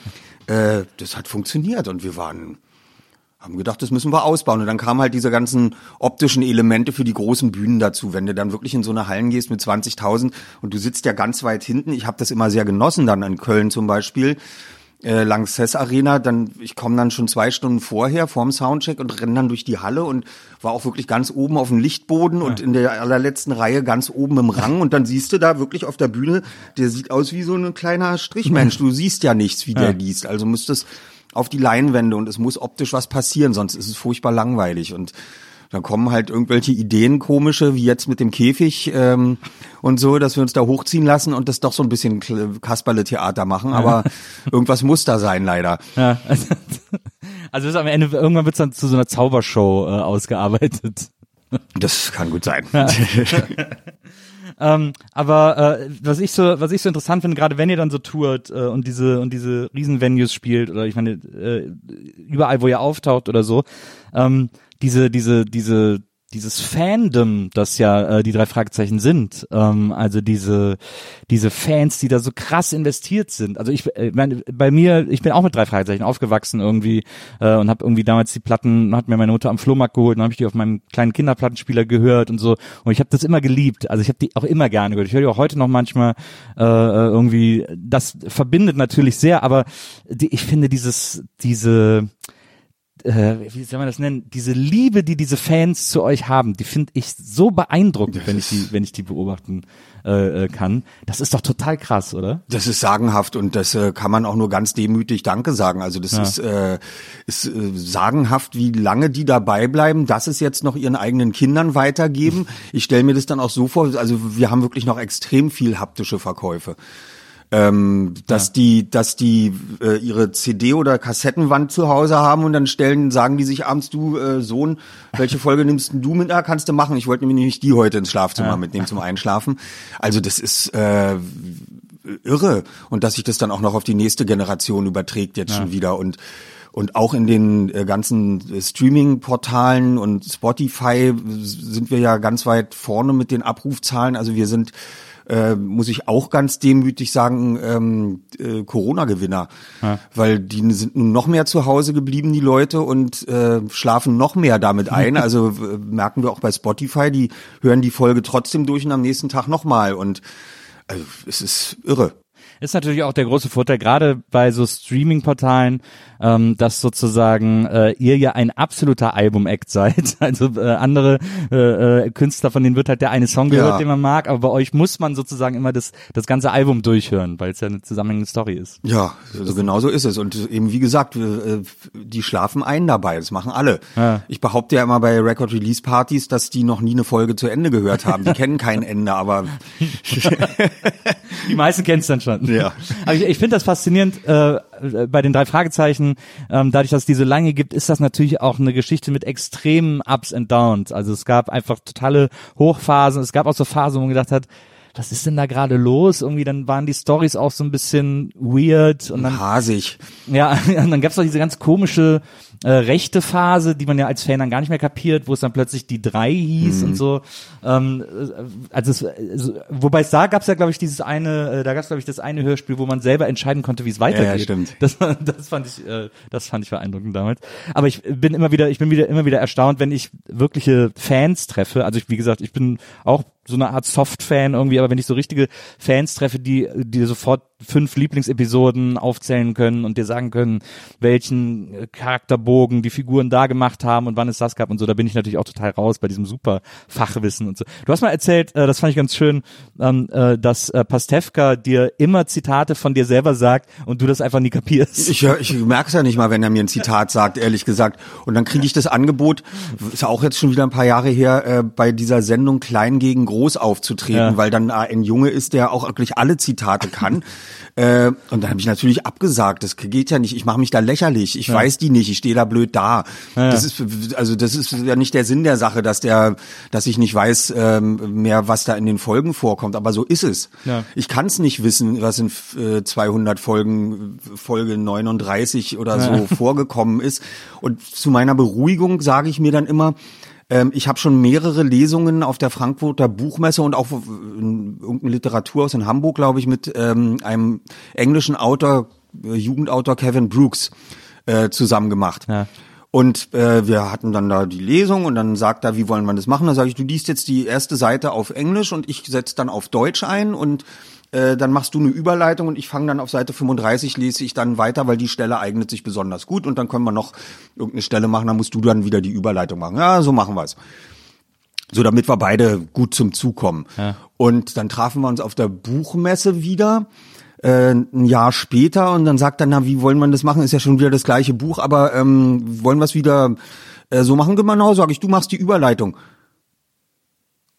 äh, das hat funktioniert und wir waren haben gedacht, das müssen wir ausbauen. Und dann kamen halt diese ganzen optischen Elemente für die großen Bühnen dazu. Wenn du dann wirklich in so eine Hallen gehst mit 20.000 und du sitzt ja ganz weit hinten. Ich habe das immer sehr genossen dann in Köln zum Beispiel äh, Lanxess Arena, dann ich komme dann schon zwei Stunden vorher vorm Soundcheck und renne dann durch die Halle und war auch wirklich ganz oben auf dem Lichtboden und in der allerletzten Reihe ganz oben im Rang und dann siehst du da wirklich auf der Bühne, der sieht aus wie so ein kleiner Strichmensch. Du siehst ja nichts, wie der liest. Also müsstest auf die Leinwände und es muss optisch was passieren, sonst ist es furchtbar langweilig und dann kommen halt irgendwelche Ideen komische, wie jetzt mit dem Käfig ähm, und so, dass wir uns da hochziehen lassen und das doch so ein bisschen Kasperle-Theater machen. Aber irgendwas muss da sein, leider. Ja, also, also ist am Ende, irgendwann wird es dann zu so einer Zaubershow äh, ausgearbeitet. Das kann gut sein. Ähm, aber äh, was ich so, was ich so interessant finde, gerade wenn ihr dann so tourt äh, und diese und diese Riesenvenues spielt oder ich meine äh, überall, wo ihr auftaucht oder so, ähm, diese diese diese dieses Fandom, das ja äh, die drei Fragezeichen sind, ähm, also diese diese Fans, die da so krass investiert sind. Also ich äh, meine, bei mir, ich bin auch mit drei Fragezeichen aufgewachsen irgendwie äh, und habe irgendwie damals die Platten, hat mir meine Mutter am Flohmarkt geholt und habe ich die auf meinem kleinen Kinderplattenspieler gehört und so und ich habe das immer geliebt. Also ich habe die auch immer gerne gehört. Ich höre die auch heute noch manchmal äh, irgendwie. Das verbindet natürlich sehr, aber die, ich finde dieses diese äh, wie soll man das nennen, diese Liebe, die diese Fans zu euch haben, die finde ich so beeindruckend, wenn ich die, wenn ich die beobachten äh, äh, kann. Das ist doch total krass, oder? Das ist sagenhaft und das äh, kann man auch nur ganz demütig Danke sagen. Also das Ja. ist, äh, ist äh, sagenhaft, wie lange die dabei bleiben, dass es jetzt noch ihren eigenen Kindern weitergeben. Ich stelle mir das dann auch so vor, also wir haben wirklich noch extrem viel haptische Verkäufe. Ähm, dass die, dass die äh, ihre CD oder Kassettenwand zu Hause haben und dann stellen, sagen die sich abends, du äh, Sohn, welche Folge nimmst du mit? Ah, kannst du machen. Ich wollte nämlich nicht die heute ins Schlafzimmer mitnehmen zum Einschlafen. Also das ist äh, irre und dass sich das dann auch noch auf die nächste Generation überträgt jetzt schon wieder und und auch in den äh, ganzen äh, Streaming-Portalen und Spotify sind wir ja ganz weit vorne mit den Abrufzahlen. Also wir sind, äh, muss ich auch ganz demütig sagen, ähm, äh, Corona-Gewinner, weil die sind nun noch mehr zu Hause geblieben, die Leute, und äh, schlafen noch mehr damit ein. Also äh, merken wir auch bei Spotify, die hören die Folge trotzdem durch und am nächsten Tag nochmal. Und also es ist irre. Ist natürlich auch der große Vorteil, gerade bei so Streaming-Portalen, ähm, dass sozusagen äh, ihr ja ein absoluter Album-Act seid. Also äh, andere äh, äh, Künstler, von denen wird halt der eine Song gehört, Ja. den man mag, aber bei euch muss man sozusagen immer das, das ganze Album durchhören, weil es ja eine zusammenhängende Story ist. Ja, also genau so ist es. Und eben wie gesagt, äh, die schlafen ein dabei. Das machen alle. Ja. Ich behaupte ja immer bei Record Release Partys, dass die noch nie eine Folge zu Ende gehört haben. Die kennen kein Ende, aber Die meisten kennen es dann schon. Ja. Aber ich, ich finde das faszinierend äh, bei den drei Fragezeichen. Ähm, dadurch, dass es diese lange gibt, ist das natürlich auch eine Geschichte mit extremen Ups and Downs. Also es gab einfach totale Hochphasen. Es gab auch so Phasen, wo man gedacht hat, was ist denn da gerade los? Irgendwie dann waren die Stories auch so ein bisschen weird und dann hasig. ja, und dann gab's doch diese ganz komische äh, rechte Phase, die man ja als Fan dann gar nicht mehr kapiert, wo es dann plötzlich die drei hieß Mhm. und so. Ähm, äh, also, es, also wobei es da gab's ja, glaube ich, dieses eine, äh, da gab's glaube ich das eine Hörspiel, wo man selber entscheiden konnte, wie es weitergeht. ja, stimmt. Das, das fand ich, äh, das fand ich beeindruckend damals. Aber ich bin immer wieder, ich bin wieder immer wieder erstaunt, wenn ich wirkliche Fans treffe. Also ich, wie gesagt, ich bin auch so eine Art Soft-Fan irgendwie, aber wenn ich so richtige Fans treffe, die, die sofort fünf Lieblingsepisoden aufzählen können und dir sagen können, welchen äh, Charakterbogen die Figuren da gemacht haben und wann es das gab und so, da bin ich natürlich auch total raus bei diesem super Fachwissen und so. Du hast mal erzählt, äh, das fand ich ganz schön, ähm, äh, dass äh, Pastewka dir immer Zitate von dir selber sagt und du das einfach nie kapierst. Ich, ich merke es ja nicht mal, wenn er mir ein Zitat sagt, ehrlich gesagt. Und dann kriege ich das Angebot, ist ja auch jetzt schon wieder ein paar Jahre her, äh, bei dieser Sendung Klein gegen Groß aufzutreten, Ja. weil dann ein Junge ist, der auch wirklich alle Zitate kann. Äh, und dann habe ich natürlich abgesagt, das geht ja nicht, ich mache mich da lächerlich, ich weiß die nicht, ich stehe da blöd da. Das ist also das ist ja nicht der Sinn der Sache, dass der, dass ich nicht weiß ähm, mehr, was da in den Folgen vorkommt, aber so ist es. Ja. Ich kann es nicht wissen, was in äh, 200 Folgen, Folge 39 oder so vorgekommen ist. Und zu meiner Beruhigung sage ich mir dann immer, ähm, ich habe schon mehrere Lesungen auf der Frankfurter Buchmesse und auch in irgendeinem Literaturhaus in Hamburg, glaube ich, mit ähm, einem englischen Autor, äh, Jugendautor Kevin Brooks äh, zusammen gemacht. Ja. Und äh, wir hatten dann da die Lesung und dann sagt er, wie wollen wir das machen? Dann sage ich, du liest jetzt die erste Seite auf Englisch und ich setze dann auf Deutsch ein und äh, dann machst du eine Überleitung und ich fange dann auf Seite 35, lese ich dann weiter, weil die Stelle eignet sich besonders gut und dann können wir noch irgendeine Stelle machen, dann musst du dann wieder die Überleitung machen. Ja, so machen wir's. So, damit wir beide gut zum Zug kommen. Ja. Und dann trafen wir uns auf der Buchmesse wieder äh, ein Jahr später und dann sagt er, na, wie wollen wir das machen? Ist ja schon wieder das gleiche Buch, aber ähm, wollen wir es wieder äh, so machen? Genau, sag ich, du machst die Überleitung.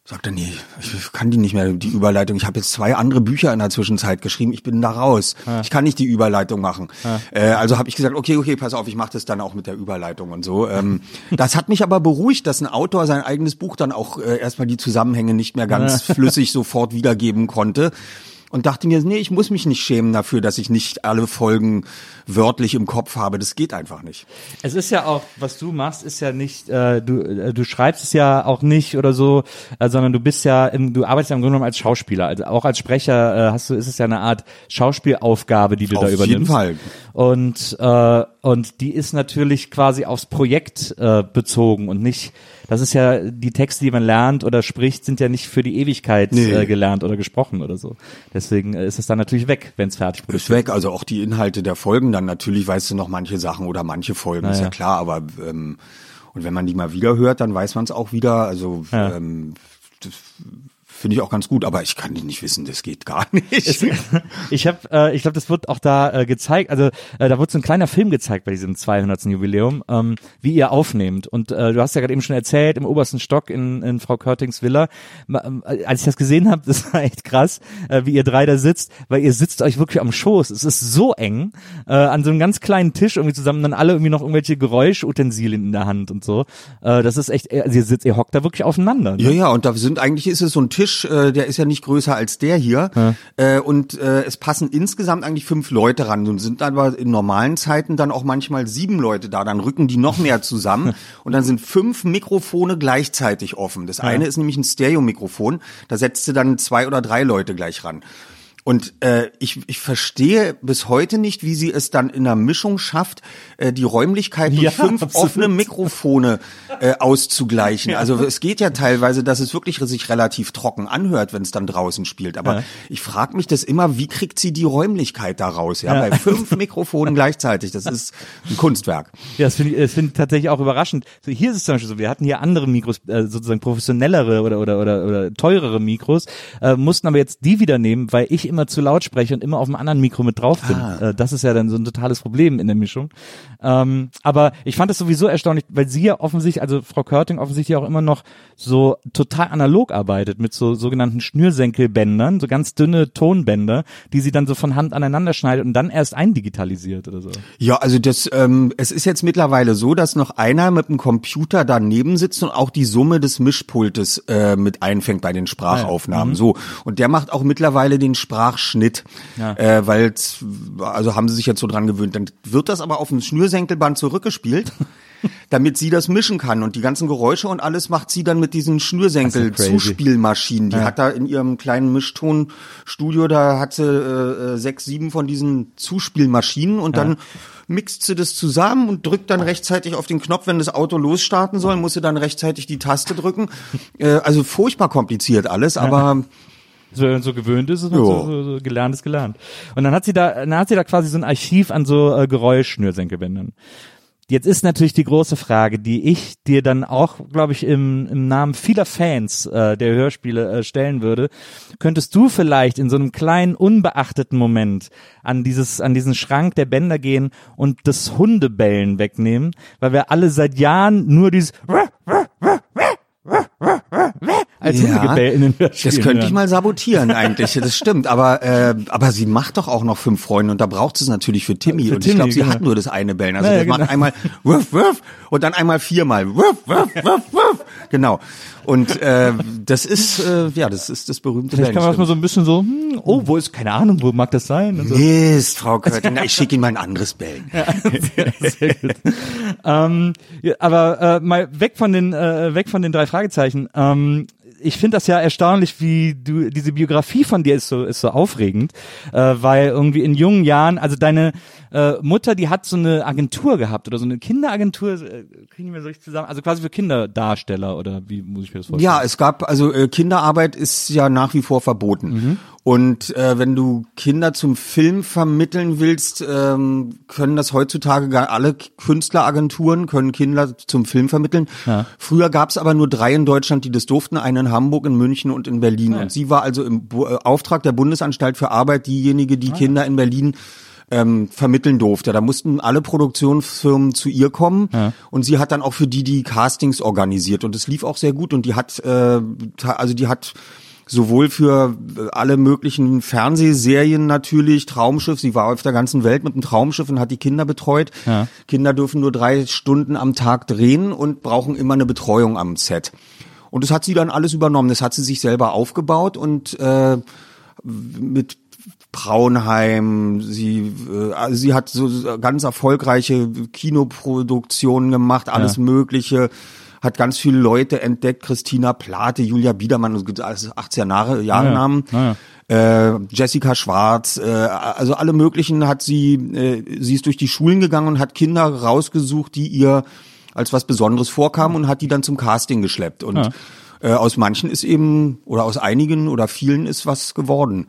Sagt er, nee, ich kann die nicht mehr, die Überleitung. Ich habe jetzt zwei andere Bücher in der Zwischenzeit geschrieben, ich bin da raus. Ich kann nicht die Überleitung machen. Äh, also habe ich gesagt, okay, okay, pass auf, ich mache das dann auch mit der Überleitung und so. Ähm, das hat mich aber beruhigt, dass ein Autor sein eigenes Buch dann auch äh, erstmal die Zusammenhänge nicht mehr ganz flüssig sofort wiedergeben konnte. Und dachte mir, nee, ich muss mich nicht schämen dafür, dass ich nicht alle Folgen wörtlich im Kopf habe. Das geht einfach nicht. Es ist ja auch, was du machst, ist ja nicht, äh, du, äh, du schreibst es ja auch nicht oder so, äh, sondern du bist ja, im, du arbeitest ja im Grunde genommen als Schauspieler. Also auch als Sprecher äh, hast du, ist es ja eine Art Schauspielaufgabe, die du da Auf übernimmst. jeden Fall. Und äh, und die ist natürlich quasi aufs Projekt äh, bezogen und nicht. Das ist ja die Texte, die man lernt oder spricht, sind ja nicht für die Ewigkeit Nee. äh, gelernt oder gesprochen oder so. Deswegen äh, ist es dann natürlich weg, wenn es fertig Ist produziert weg, also auch die Inhalte der Folgen dann natürlich weißt du noch manche Sachen oder manche Folgen, ist ja. ja klar, aber ähm, und wenn man die mal wieder hört, dann weiß man es auch wieder. Also Ja. ähm, das finde ich auch ganz gut, aber ich kann die nicht wissen, das geht gar nicht. Ich habe, äh, ich glaube, das wird auch da äh, gezeigt. Also äh, da wurde so ein kleiner Film gezeigt bei diesem 200. Jubiläum, ähm, wie ihr aufnehmt. Und äh, du hast ja gerade eben schon erzählt im obersten Stock in, in Frau Körtings Villa. Ähm, Als ich das gesehen habe, das war echt krass, äh, wie ihr drei da sitzt, weil ihr sitzt euch wirklich am Schoß. Es ist so eng äh, an so einem ganz kleinen Tisch irgendwie zusammen, dann alle irgendwie noch irgendwelche Geräuschutensilien in der Hand und so. Äh, das ist echt, also ihr sitzt, ihr hockt da wirklich aufeinander. Ne? Ja, ja, und da sind eigentlich ist es so ein Tisch, äh, der ist ja nicht größer als der hier. Äh, und äh, es passen insgesamt eigentlich fünf Leute ran. Nun sind aber in normalen Zeiten dann auch manchmal sieben Leute da. Dann rücken die noch mehr zusammen und dann sind fünf Mikrofone gleichzeitig offen. Das eine ist nämlich ein Stereo-Mikrofon. Da setzt du dann zwei oder drei Leute gleich ran. Und äh, ich, ich verstehe bis heute nicht, wie sie es dann in der Mischung schafft, äh, die Räumlichkeit durch Ja, fünf absolut. offene Mikrofone äh, auszugleichen. Also es geht ja teilweise, dass es wirklich sich relativ trocken anhört, wenn es dann draußen spielt. Aber Ja. ich frage mich das immer, wie kriegt sie die Räumlichkeit da raus? Ja, bei fünf Mikrofonen gleichzeitig. Das ist ein Kunstwerk. Ja, das finde ich, das finde ich tatsächlich auch überraschend. So, hier ist es zum Beispiel so, wir hatten hier andere Mikros, äh, sozusagen professionellere oder, oder, oder, oder teurere Mikros, äh, mussten aber jetzt die wieder nehmen, weil ich immer zu laut spreche und immer auf einem anderen Mikro mit drauf bin. Äh, das ist ja dann so ein totales Problem in der Mischung. Ähm, aber ich fand es sowieso erstaunlich, weil sie ja offensichtlich, also Frau Körting offensichtlich auch immer noch so total analog arbeitet mit so sogenannten Schnürsenkelbändern, so ganz dünne Tonbänder, die sie dann so von Hand aneinander schneidet und dann erst eindigitalisiert oder so. Ja, also das, ähm, es ist jetzt mittlerweile so, dass noch einer mit dem Computer daneben sitzt und auch die Summe des Mischpultes äh, mit einfängt bei den Sprachaufnahmen. So und der macht auch mittlerweile den Sprachschnitt, Ja. äh, weil also haben sie sich jetzt so dran gewöhnt. Dann wird das aber auf dem Schnürsenkelband zurückgespielt. damit sie das mischen kann und die ganzen Geräusche und alles macht sie dann mit diesen Schnürsenkel-Zuspielmaschinen. Die hat da in ihrem kleinen Mischtonstudio, da hat sie äh, äh, sechs, sieben von diesen Zuspielmaschinen und dann mixt sie das zusammen und drückt dann rechtzeitig auf den Knopf, wenn das Auto losstarten soll, muss sie dann rechtzeitig die Taste drücken. Äh, also furchtbar kompliziert alles, aber So, wenn man so gewöhnt ist, ist man so, so, so gelernt ist gelernt. Und dann hat sie da, dann hat sie da quasi so ein Archiv an so äh, Geräuschschnürsenkelbändern. Jetzt ist natürlich die große Frage, die ich dir dann auch, glaube ich, im, im Namen vieler Fans äh, der Hörspiele äh, stellen würde. Könntest du vielleicht in so einem kleinen, unbeachteten Moment an dieses, an diesen Schrank der Bänder gehen und das Hundebellen wegnehmen, weil wir alle seit Jahren nur dieses als Ja, Hundegebell in den Das Hörspielen könnte ich mal sabotieren eigentlich, das stimmt. Aber äh, aber sie macht doch auch noch fünf Freunde und da braucht sie es natürlich für Timmy. Für und ich Timmy, glaube, sie genau. hat nur das eine Bellen. Also Ja, das ja, macht genau. einmal wuff, wuff und dann einmal viermal wuff, wuff, wuff, wuff. Genau. Und äh, das ist äh, ja, das ist das berühmte Vielleicht kann man das mal Bellen. so ein bisschen so, hm, oh, wo ist, keine Ahnung, wo mag das sein? Und so. Mist, Frau Körting, ich schicke Ihnen mal ein anderes Bellen. Sehr gut. ähm, ja, aber äh, mal weg von den äh, weg von den drei Fragezeichen. Ähm, ich finde das ja erstaunlich, wie du diese Biografie von dir ist so ist so aufregend, äh, weil irgendwie in jungen Jahren, also deine äh, Mutter, die hat so eine Agentur gehabt oder so eine Kinderagentur, äh, kriegen wir so richtig zusammen, also quasi für Kinderdarsteller oder wie muss ich mir das vorstellen? Ja, es gab, also äh, Kinderarbeit ist ja nach wie vor verboten. Und äh, wenn du Kinder zum Film vermitteln willst, ähm, können das heutzutage gar alle Künstleragenturen können Kinder zum Film vermitteln. Ja. Früher gab es aber nur drei in Deutschland, die das durften, einen in Hamburg, in München und in Berlin. Und sie war also im Bu äh, Auftrag der Bundesanstalt für Arbeit diejenige, die Kinder in Berlin ähm, vermitteln durfte. Da mussten alle Produktionsfirmen zu ihr kommen und sie hat dann auch für die die Castings organisiert und es lief auch sehr gut und die hat äh, also die hat sowohl für alle möglichen Fernsehserien natürlich Traumschiff. Sie war auf der ganzen Welt mit einem Traumschiff und hat die Kinder betreut. Ja. Kinder dürfen nur drei Stunden am Tag drehen und brauchen immer eine Betreuung am Set. Und das hat sie dann alles übernommen. Das hat sie sich selber aufgebaut und äh, mit Braunheim, sie, äh, also sie hat so ganz erfolgreiche Kinoproduktionen gemacht, alles Mögliche, hat ganz viele Leute entdeckt, Christina Plate, Julia Biedermann, also 80er Jahre, Jahre Ja, ja. Namen, Ja, äh, Jessica Schwarz, äh, also alle möglichen hat sie, äh, sie ist durch die Schulen gegangen und hat Kinder rausgesucht, die ihr als was Besonderes vorkamen und hat die dann zum Casting geschleppt. Und äh, aus manchen ist eben, oder aus einigen oder vielen ist was geworden.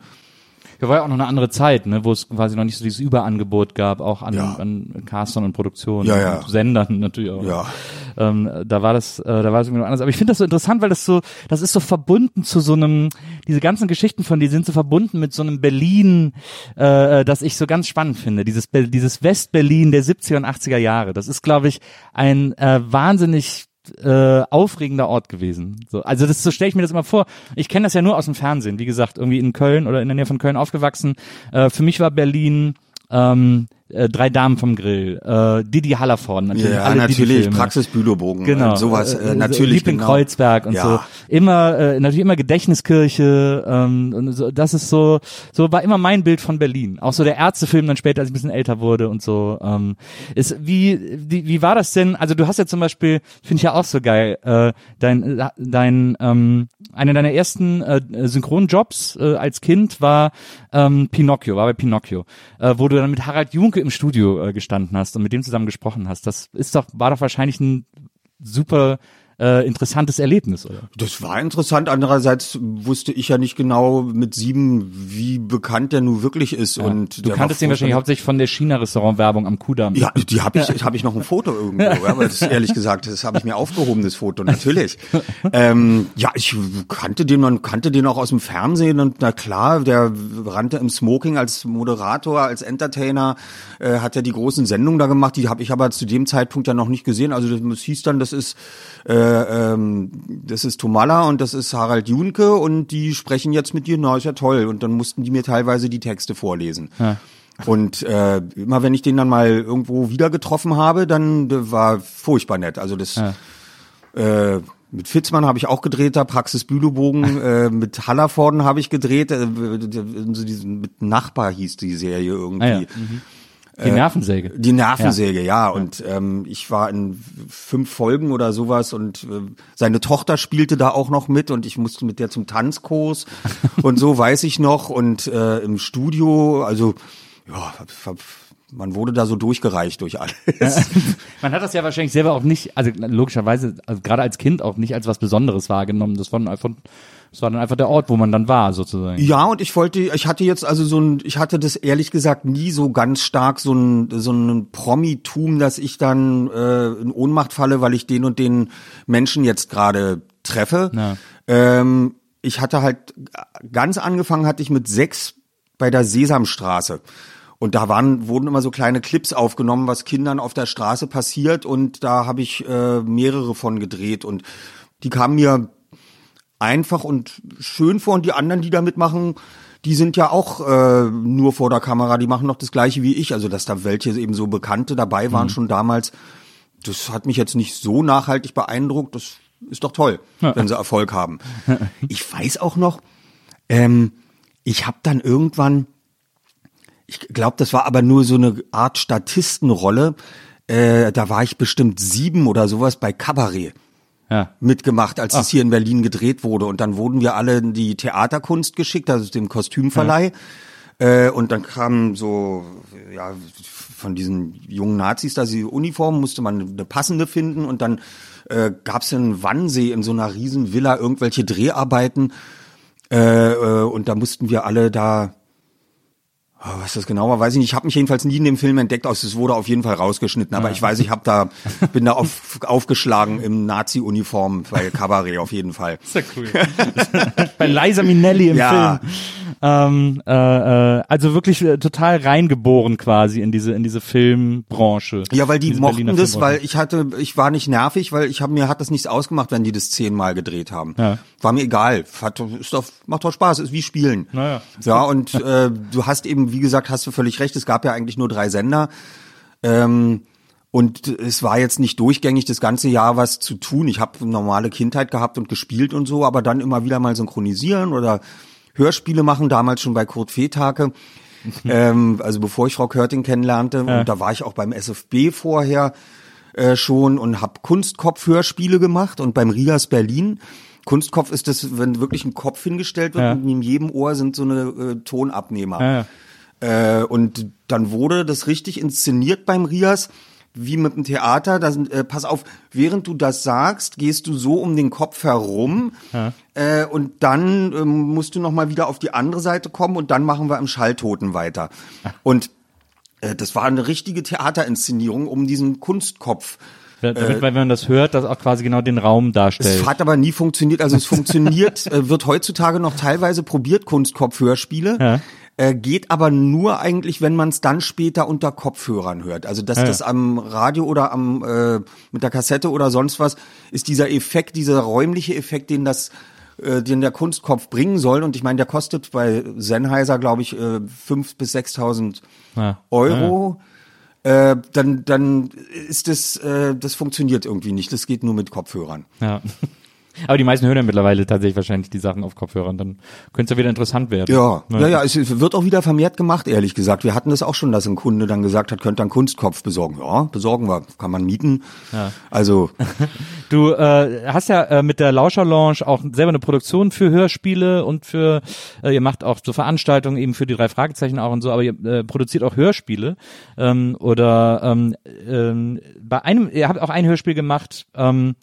Ja, war ja auch noch eine andere Zeit, ne, wo es quasi noch nicht so dieses Überangebot gab, auch an, Ja. an Castern und Produktionen Ja, ja. und Sendern natürlich auch. Ja. Ähm, da war das, äh, da war es irgendwie noch anders. Aber ich finde das so interessant, weil das so, das ist so verbunden zu so einem, diese ganzen Geschichten von dir sind so verbunden mit so einem Berlin, äh, das ich so ganz spannend finde. Dieses, dieses West-Berlin der 70er und 80er Jahre. Das ist, glaube ich, ein äh, wahnsinnig äh, aufregender Ort gewesen. So, also das so stelle ich mir das immer vor. Ich kenne das ja nur aus dem Fernsehen. Wie gesagt, irgendwie in Köln oder in der Nähe von Köln aufgewachsen. Äh, für mich war Berlin ähm, äh, drei Damen vom Grill, äh, Didi Hallervorden, natürlich Ja, alle natürlich, Didi-Filme. Praxis Bülowbogen, Genau, äh, sowas, äh, äh, natürlich. Liebling genau. Kreuzberg und Ja. so. Immer, äh, natürlich immer Gedächtniskirche, ähm, und so, das ist so, so war immer mein Bild von Berlin. Auch so der Ärztefilm dann später, als ich ein bisschen älter wurde und so. Ähm, ist, wie, wie, wie war das denn? Also du hast ja zum Beispiel, finde ich ja auch so geil, äh, dein, äh, dein, ähm, einer deiner ersten äh, Synchronjobs äh, als Kind war ähm, Pinocchio, war bei Pinocchio, äh, wo du dann mit Harald Junke im Studio äh, gestanden hast und mit dem zusammen gesprochen hast. Das ist doch, war doch wahrscheinlich ein super äh, interessantes Erlebnis, oder? Das war interessant. Andererseits wusste ich ja nicht genau mit sieben, wie bekannt der nun wirklich ist. Und Du kanntest den wahrscheinlich hauptsächlich von der China-Restaurant-Werbung am Kudamm. Ja, die habe ich, habe ich noch ein Foto irgendwo, ja, aber das ehrlich gesagt, das habe ich mir aufgehoben, das Foto, natürlich. Ähm, ja, ich kannte den, man kannte den auch aus dem Fernsehen und na klar, der rannte im Smoking als Moderator, als Entertainer, äh, hat er die großen Sendungen da gemacht, die habe ich aber zu dem Zeitpunkt ja noch nicht gesehen. Also das hieß dann, das ist äh, ähm, das ist Tomalla und das ist Harald Junke und die sprechen jetzt mit dir, na ist ja toll. Und dann mussten die mir teilweise die Texte vorlesen. Und äh, immer wenn ich den dann mal irgendwo wieder getroffen habe, dann äh, war furchtbar nett. Also das äh, mit Fitzmann habe ich auch gedreht, da Praxis Bülowbogen, äh, mit Hallervorden habe ich gedreht, äh, mit Nachbar hieß die Serie irgendwie. Ah, ja. Die Nervensäge. Die Nervensäge, ja. Und ähm, ich war in fünf Folgen oder sowas und äh, seine Tochter spielte da auch noch mit und ich musste mit der zum Tanzkurs und so weiß ich noch. Und äh, im Studio, also ja, man wurde da so durchgereicht durch alles. Man hat das ja wahrscheinlich selber auch nicht, also logischerweise, also gerade als Kind auch nicht als was Besonderes wahrgenommen. Das war dann das war dann einfach der Ort, wo man dann war, sozusagen. Ja, und ich wollte, ich hatte jetzt also so ein, ich hatte das ehrlich gesagt nie so ganz stark so ein, so ein Promitum, dass ich dann äh, in Ohnmacht falle, weil ich den und den Menschen jetzt gerade treffe. Ja. Ähm, ich hatte halt ganz angefangen hatte ich mit sechs bei der Sesamstraße. Und da waren, wurden immer so kleine Clips aufgenommen, was Kindern auf der Straße passiert. Und da habe ich äh, mehrere von gedreht. Und die kamen mir einfach und schön vor. Und die anderen, die da mitmachen, die sind ja auch äh, nur vor der Kamera. Die machen noch das Gleiche wie ich. Also dass da welche eben so Bekannte dabei waren schon damals. Das hat mich jetzt nicht so nachhaltig beeindruckt. Das ist doch toll, wenn sie Erfolg haben. Ich weiß auch noch, ähm, ich habe dann irgendwann, ich glaube, das war aber nur so eine Art Statistenrolle. Äh, da war ich bestimmt sieben oder sowas bei Cabaret. Ja. mitgemacht, als es hier in Berlin gedreht wurde. Und dann wurden wir alle in die Theaterkunst geschickt, also dem Kostümverleih. Äh, und dann kamen so, ja, von diesen jungen Nazis da, die Uniform, musste man eine passende finden. Und dann äh, gab es in Wannsee in so einer riesen Villa irgendwelche Dreharbeiten. Äh, äh, und da mussten wir alle da was das genau war, weiß ich nicht. Ich habe mich jedenfalls nie in dem Film entdeckt. Also es wurde auf jeden Fall rausgeschnitten. Aber ich weiß, ich habe da bin da auf, aufgeschlagen im Nazi-Uniform bei Cabaret auf jeden Fall. Ist ja cool. Bei Liza Minnelli im Ja. Film. Ähm, äh, äh, also wirklich äh, total reingeboren quasi in diese in diese Filmbranche. Ja, weil die mochten Berliner das, Filmbranche. weil ich hatte, ich war nicht nervig, weil ich habe mir hat das nichts ausgemacht, wenn die das zehnmal gedreht haben. Ja. War mir egal. Hat, ist doch, macht doch Spaß, ist wie Spielen. Naja. Ja, und äh, du hast eben, wie gesagt, hast du völlig recht, es gab ja eigentlich nur drei Sender. Ähm, und es war jetzt nicht durchgängig das ganze Jahr was zu tun. Ich habe normale Kindheit gehabt und gespielt und so, aber dann immer wieder mal synchronisieren oder Hörspiele machen, damals schon bei Kurt Fehtake. ähm, also bevor ich Frau Körting kennenlernte. Und da war ich auch beim SFB vorher äh, schon und habe Kunstkopf-Hörspiele gemacht und beim Rias Berlin. Kunstkopf ist das, wenn wirklich ein Kopf hingestellt wird Ja. und in jedem Ohr sind so eine äh, Tonabnehmer. Ja, ja. Äh, und dann wurde das richtig inszeniert beim Rias, wie mit dem Theater. Da sind, äh, pass auf, während du das sagst, gehst du so um den Kopf herum äh, und dann ähm, musst du noch mal wieder auf die andere Seite kommen und dann machen wir im Schalltoten weiter. Und äh, das war eine richtige Theaterinszenierung um diesen Kunstkopf. Da- Damit, weil wenn man das hört, das auch quasi genau den Raum darstellt. Es hat aber nie funktioniert. Also es funktioniert, äh, wird heutzutage noch teilweise probiert, Kunstkopfhörspiele. Ja. Äh, geht aber nur eigentlich, wenn man es dann später unter Kopfhörern hört. Also dass Ja, ja. das am Radio oder am äh, mit der Kassette oder sonst was ist dieser Effekt, dieser räumliche Effekt, den das äh, den der Kunstkopf bringen soll. Und ich meine, der kostet bei Sennheiser, glaube ich, äh, fünf bis 6.000 Ja. Euro. Äh, dann, dann ist das, äh, das funktioniert irgendwie nicht. Das geht nur mit Kopfhörern. Ja. Aber die meisten hören ja mittlerweile tatsächlich wahrscheinlich die Sachen auf Kopfhörern. Dann könnte es ja wieder interessant werden. Ja, Ne? ja, ja, es wird auch wieder vermehrt gemacht, ehrlich gesagt. Wir hatten das auch schon, dass ein Kunde dann gesagt hat, könnt ihr einen Kunstkopf besorgen. Ja, besorgen wir, kann man mieten. Also, Du äh, hast ja äh, mit der Lauscher Lounge auch selber eine Produktion für Hörspiele und für äh, ihr macht auch so Veranstaltungen eben für die drei Fragezeichen auch und so, aber ihr äh, produziert auch Hörspiele ähm, oder ähm, ähm, bei einem ihr habt auch ein Hörspiel gemacht ähm,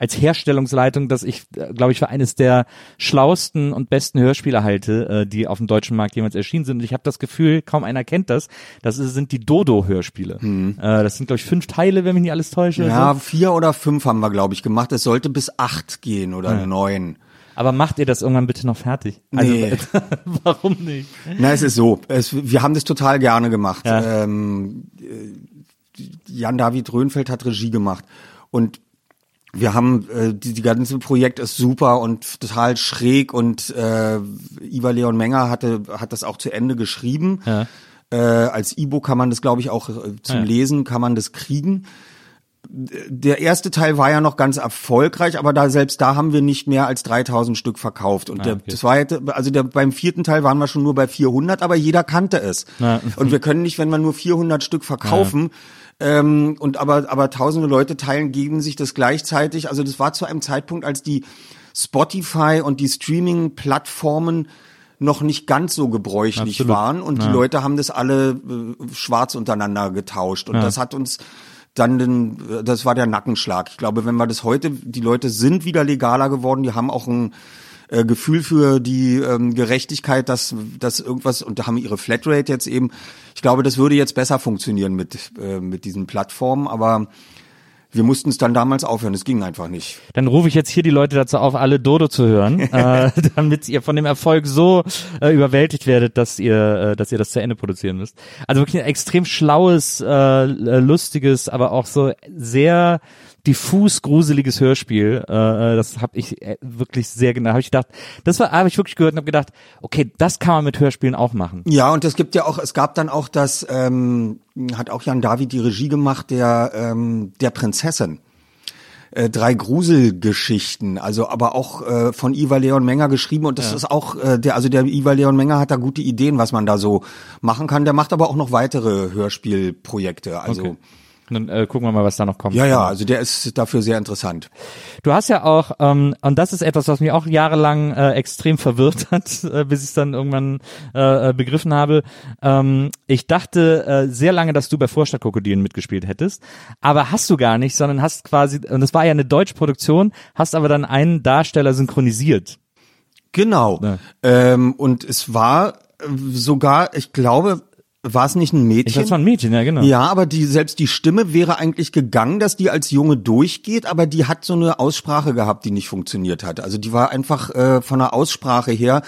als Herstellungsleitung, das ich äh, glaube ich für eines der schlausten und besten Hörspiele halte, äh, die auf dem deutschen Markt jemals erschienen sind. Und ich habe das Gefühl, kaum einer kennt das. Das sind die Dodo-Hörspiele. Äh, das sind glaube ich fünf Teile, wenn mich nicht alles täusche. oder so. ja, vier oder fünf haben wir, glaube ich, gemacht. Es sollte bis acht gehen oder neun. Aber macht ihr das irgendwann bitte noch fertig? Also, Nee. warum nicht? Na, es ist so. Es, wir haben das total gerne gemacht. Ja. Ähm, äh, Jan-David Röhnfeld hat Regie gemacht. Und wir haben, äh, die, die ganze Projekt ist super und total schräg und äh, Ivar Leon Menger hatte, hat das auch zu Ende geschrieben. Ja. Äh, als E-Book kann man das, glaube ich, auch äh, zum Ja. Lesen kann man das kriegen. Der erste Teil war ja noch ganz erfolgreich, aber da selbst da haben wir nicht mehr als 3000 Stück verkauft. Und der, Ah, okay. das war jetzt, also der, beim vierten Teil waren wir schon nur bei 400, aber jeder kannte es. Ja. Und wir können nicht, wenn wir nur 400 Stück verkaufen, ähm, und aber, aber tausende Leute teilen, geben sich das gleichzeitig. Also das war zu einem Zeitpunkt, als die Spotify und die Streaming-Plattformen noch nicht ganz so gebräuchlich Absolut. waren und die Ja. Leute haben das alle äh, schwarz untereinander getauscht und Ja. das hat uns dann den, das war der Nackenschlag. Ich glaube, wenn wir das heute, die Leute sind wieder legaler geworden, die haben auch ein äh, Gefühl für die ähm, Gerechtigkeit, dass, dass irgendwas, und da haben ihre Flatrate jetzt eben, ich glaube, das würde jetzt besser funktionieren mit, äh, mit diesen Plattformen, aber wir mussten es dann damals aufhören, es ging einfach nicht. Dann rufe ich jetzt hier die Leute dazu auf, alle Dodo zu hören, äh, damit ihr von dem Erfolg so äh, überwältigt werdet, dass ihr, äh, dass ihr das zu Ende produzieren müsst. Also wirklich ein extrem schlaues, äh, lustiges, aber auch so sehr diffus gruseliges Hörspiel. Äh, das habe ich äh, wirklich sehr genau. Habe ich gedacht, das war, habe ich wirklich gehört und habe gedacht, okay, das kann man mit Hörspielen auch machen. Ja, und es gibt ja auch, es gab dann auch das, ähm, hat auch Jan David die Regie gemacht, der, ähm, der Prinzessin. Äh, drei Gruselgeschichten, also aber auch äh, von Ivar Leon Menger geschrieben und das ist auch äh, der also der Ivar Leon Menger hat da gute Ideen, was man da so machen kann. Der macht aber auch noch weitere Hörspielprojekte, also Okay. Dann äh, gucken wir mal, was da noch kommt. Ja, ja, also der ist dafür sehr interessant. Du hast ja auch, ähm, und das ist etwas, was mich auch jahrelang äh, extrem verwirrt hat, äh, bis ich es dann irgendwann äh, äh, begriffen habe. Ähm, ich dachte äh, sehr lange, dass du bei Vorstadtkrokodilen mitgespielt hättest, aber hast du gar nicht, sondern hast quasi, und es war ja eine deutsche Produktion, hast aber dann einen Darsteller synchronisiert. Genau. Ja. Ähm, und es war äh, sogar, ich glaube, war es nicht ein Mädchen? es war ein Mädchen, ja genau. Ja, aber die selbst die Stimme wäre eigentlich gegangen, dass die als Junge durchgeht, aber die hat so eine Aussprache gehabt, die nicht funktioniert hat. Also die war einfach äh, von der Aussprache her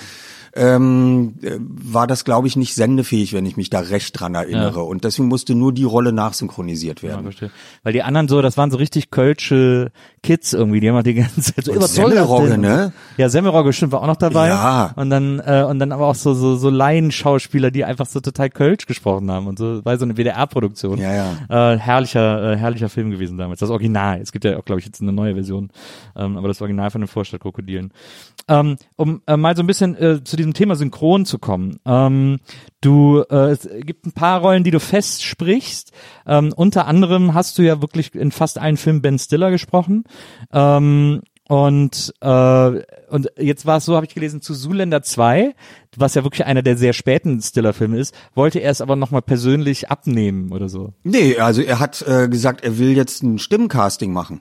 ähm, äh, war das, glaube ich, nicht sendefähig, wenn ich mich da recht dran erinnere. Ja. Und deswegen musste nur die Rolle nachsynchronisiert Ja, werden. verstehe. Weil die anderen so, das waren so richtig kölsche Kids irgendwie, die haben halt die ganze Zeit so, das Semmelrogge, ne? Ja, Semmelrogge stimmt, war auch noch dabei. Ja. Und dann, äh, und dann aber auch so, so, so Laienschauspieler, die einfach so total kölsch gesprochen haben und so, war so eine WDR-Produktion. Ja, ja. Äh, herrlicher, äh, herrlicher Film gewesen damals. Das Original. Es gibt ja auch, glaube ich, jetzt eine neue Version. Ähm, aber das Original von den Vorstadtkrokodilen. Ähm, um äh, mal so ein bisschen äh, zu diesem Thema Synchron zu kommen. Ähm, du, äh, es gibt ein paar Rollen, die du fest sprichst. Ähm, unter anderem hast du ja wirklich in fast allen Filmen Ben Stiller gesprochen. Ähm, und äh, und jetzt war es so, habe ich gelesen, zu Zuländer 2, was ja wirklich einer der sehr späten Stiller-Filme ist, wollte er es aber nochmal persönlich abnehmen oder so. Nee, also er hat äh, gesagt, er will jetzt ein Stimmcasting machen.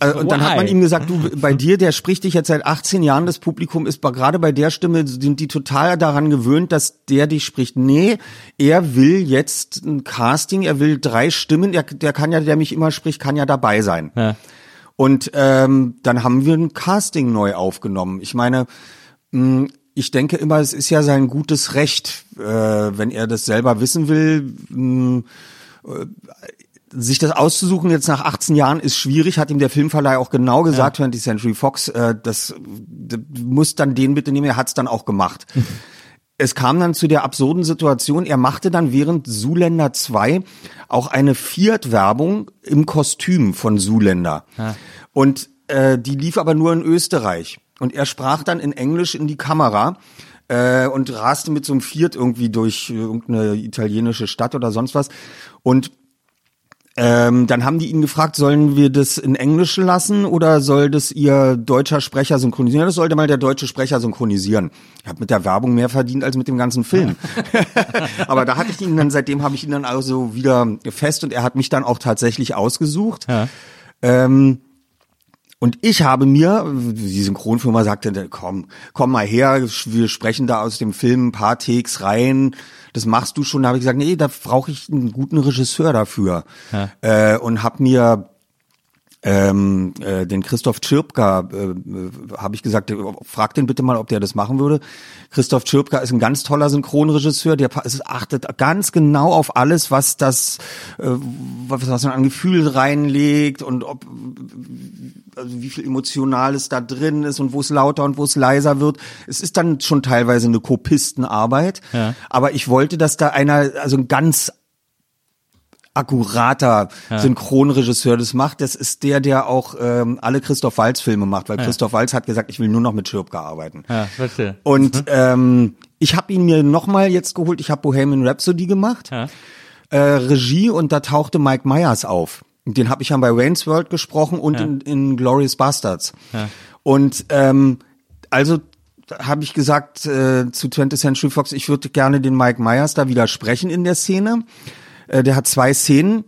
Äh, Und dann hat man ihm gesagt, du, bei dir, der spricht dich jetzt seit 18 Jahren, das Publikum ist gerade bei der Stimme, sind die total daran gewöhnt, dass der dich spricht. Nee, er will jetzt ein Casting, er will drei Stimmen, der, der kann ja, der mich immer spricht, kann ja dabei sein. Ja. Und ähm, dann haben wir ein Casting neu aufgenommen. Ich meine, mh, ich denke immer, es ist ja sein gutes Recht, äh, wenn er das selber wissen will. Mh, äh, sich das auszusuchen jetzt nach 18 Jahren ist schwierig, hat ihm der Filmverleih auch genau gesagt, 20th Century Fox, äh, das, das muss dann den bitte nehmen, er hat's dann auch gemacht. es kam dann zu der absurden Situation, er machte dann während Zuländer 2 auch eine Fiat-Werbung im Kostüm von Zuländer. Und äh, die lief aber nur in Österreich. Und er sprach dann in Englisch in die Kamera äh, und raste mit so einem Fiat irgendwie durch äh, irgendeine italienische Stadt oder sonst was. Und ähm, dann haben die ihn gefragt, sollen wir das in Englisch lassen oder soll das ihr deutscher Sprecher synchronisieren? Das sollte mal der deutsche Sprecher synchronisieren. Ich habe mit der Werbung mehr verdient als mit dem ganzen Film. Aber da hatte ich ihn dann, seitdem habe ich ihn dann also wieder fest und er hat mich dann auch tatsächlich ausgesucht. Ja. Ähm, und ich habe mir, die Synchronfirma sagte, komm, komm mal her, wir sprechen da aus dem Film ein paar Takes rein, das machst du schon. Da habe ich gesagt, nee, da brauche ich einen guten Regisseur dafür. Äh, und habe mir ähm, äh, den Christoph Tschirpka, äh, äh, habe ich gesagt, frag den bitte mal, ob der das machen würde. Christoph Tschirpka ist ein ganz toller Synchronregisseur, der achtet ganz genau auf alles, was das, äh, was, was man an Gefühl reinlegt und ob, also wie viel Emotionales da drin ist und wo es lauter und wo es leiser wird. Es ist dann schon teilweise eine Kopistenarbeit, Ja. aber ich wollte, dass da einer, also ein ganz akkurater Synchronregisseur das macht. Das ist der, der auch ähm, alle Christoph Waltz Filme macht, weil Christoph Waltz hat gesagt, ich will nur noch mit Schirpka arbeiten. Ja, verstehe. Und ähm, ich habe ihn mir nochmal jetzt geholt. Ich habe Bohemian Rhapsody gemacht, Ja. äh, Regie und da tauchte Mike Myers auf. Den habe ich dann bei Wayne's World gesprochen und in, in Glorious Bastards. Und ähm, also habe ich gesagt äh, zu 20th Century Fox, ich würde gerne den Mike Myers da widersprechen in der Szene. Äh, der hat zwei Szenen.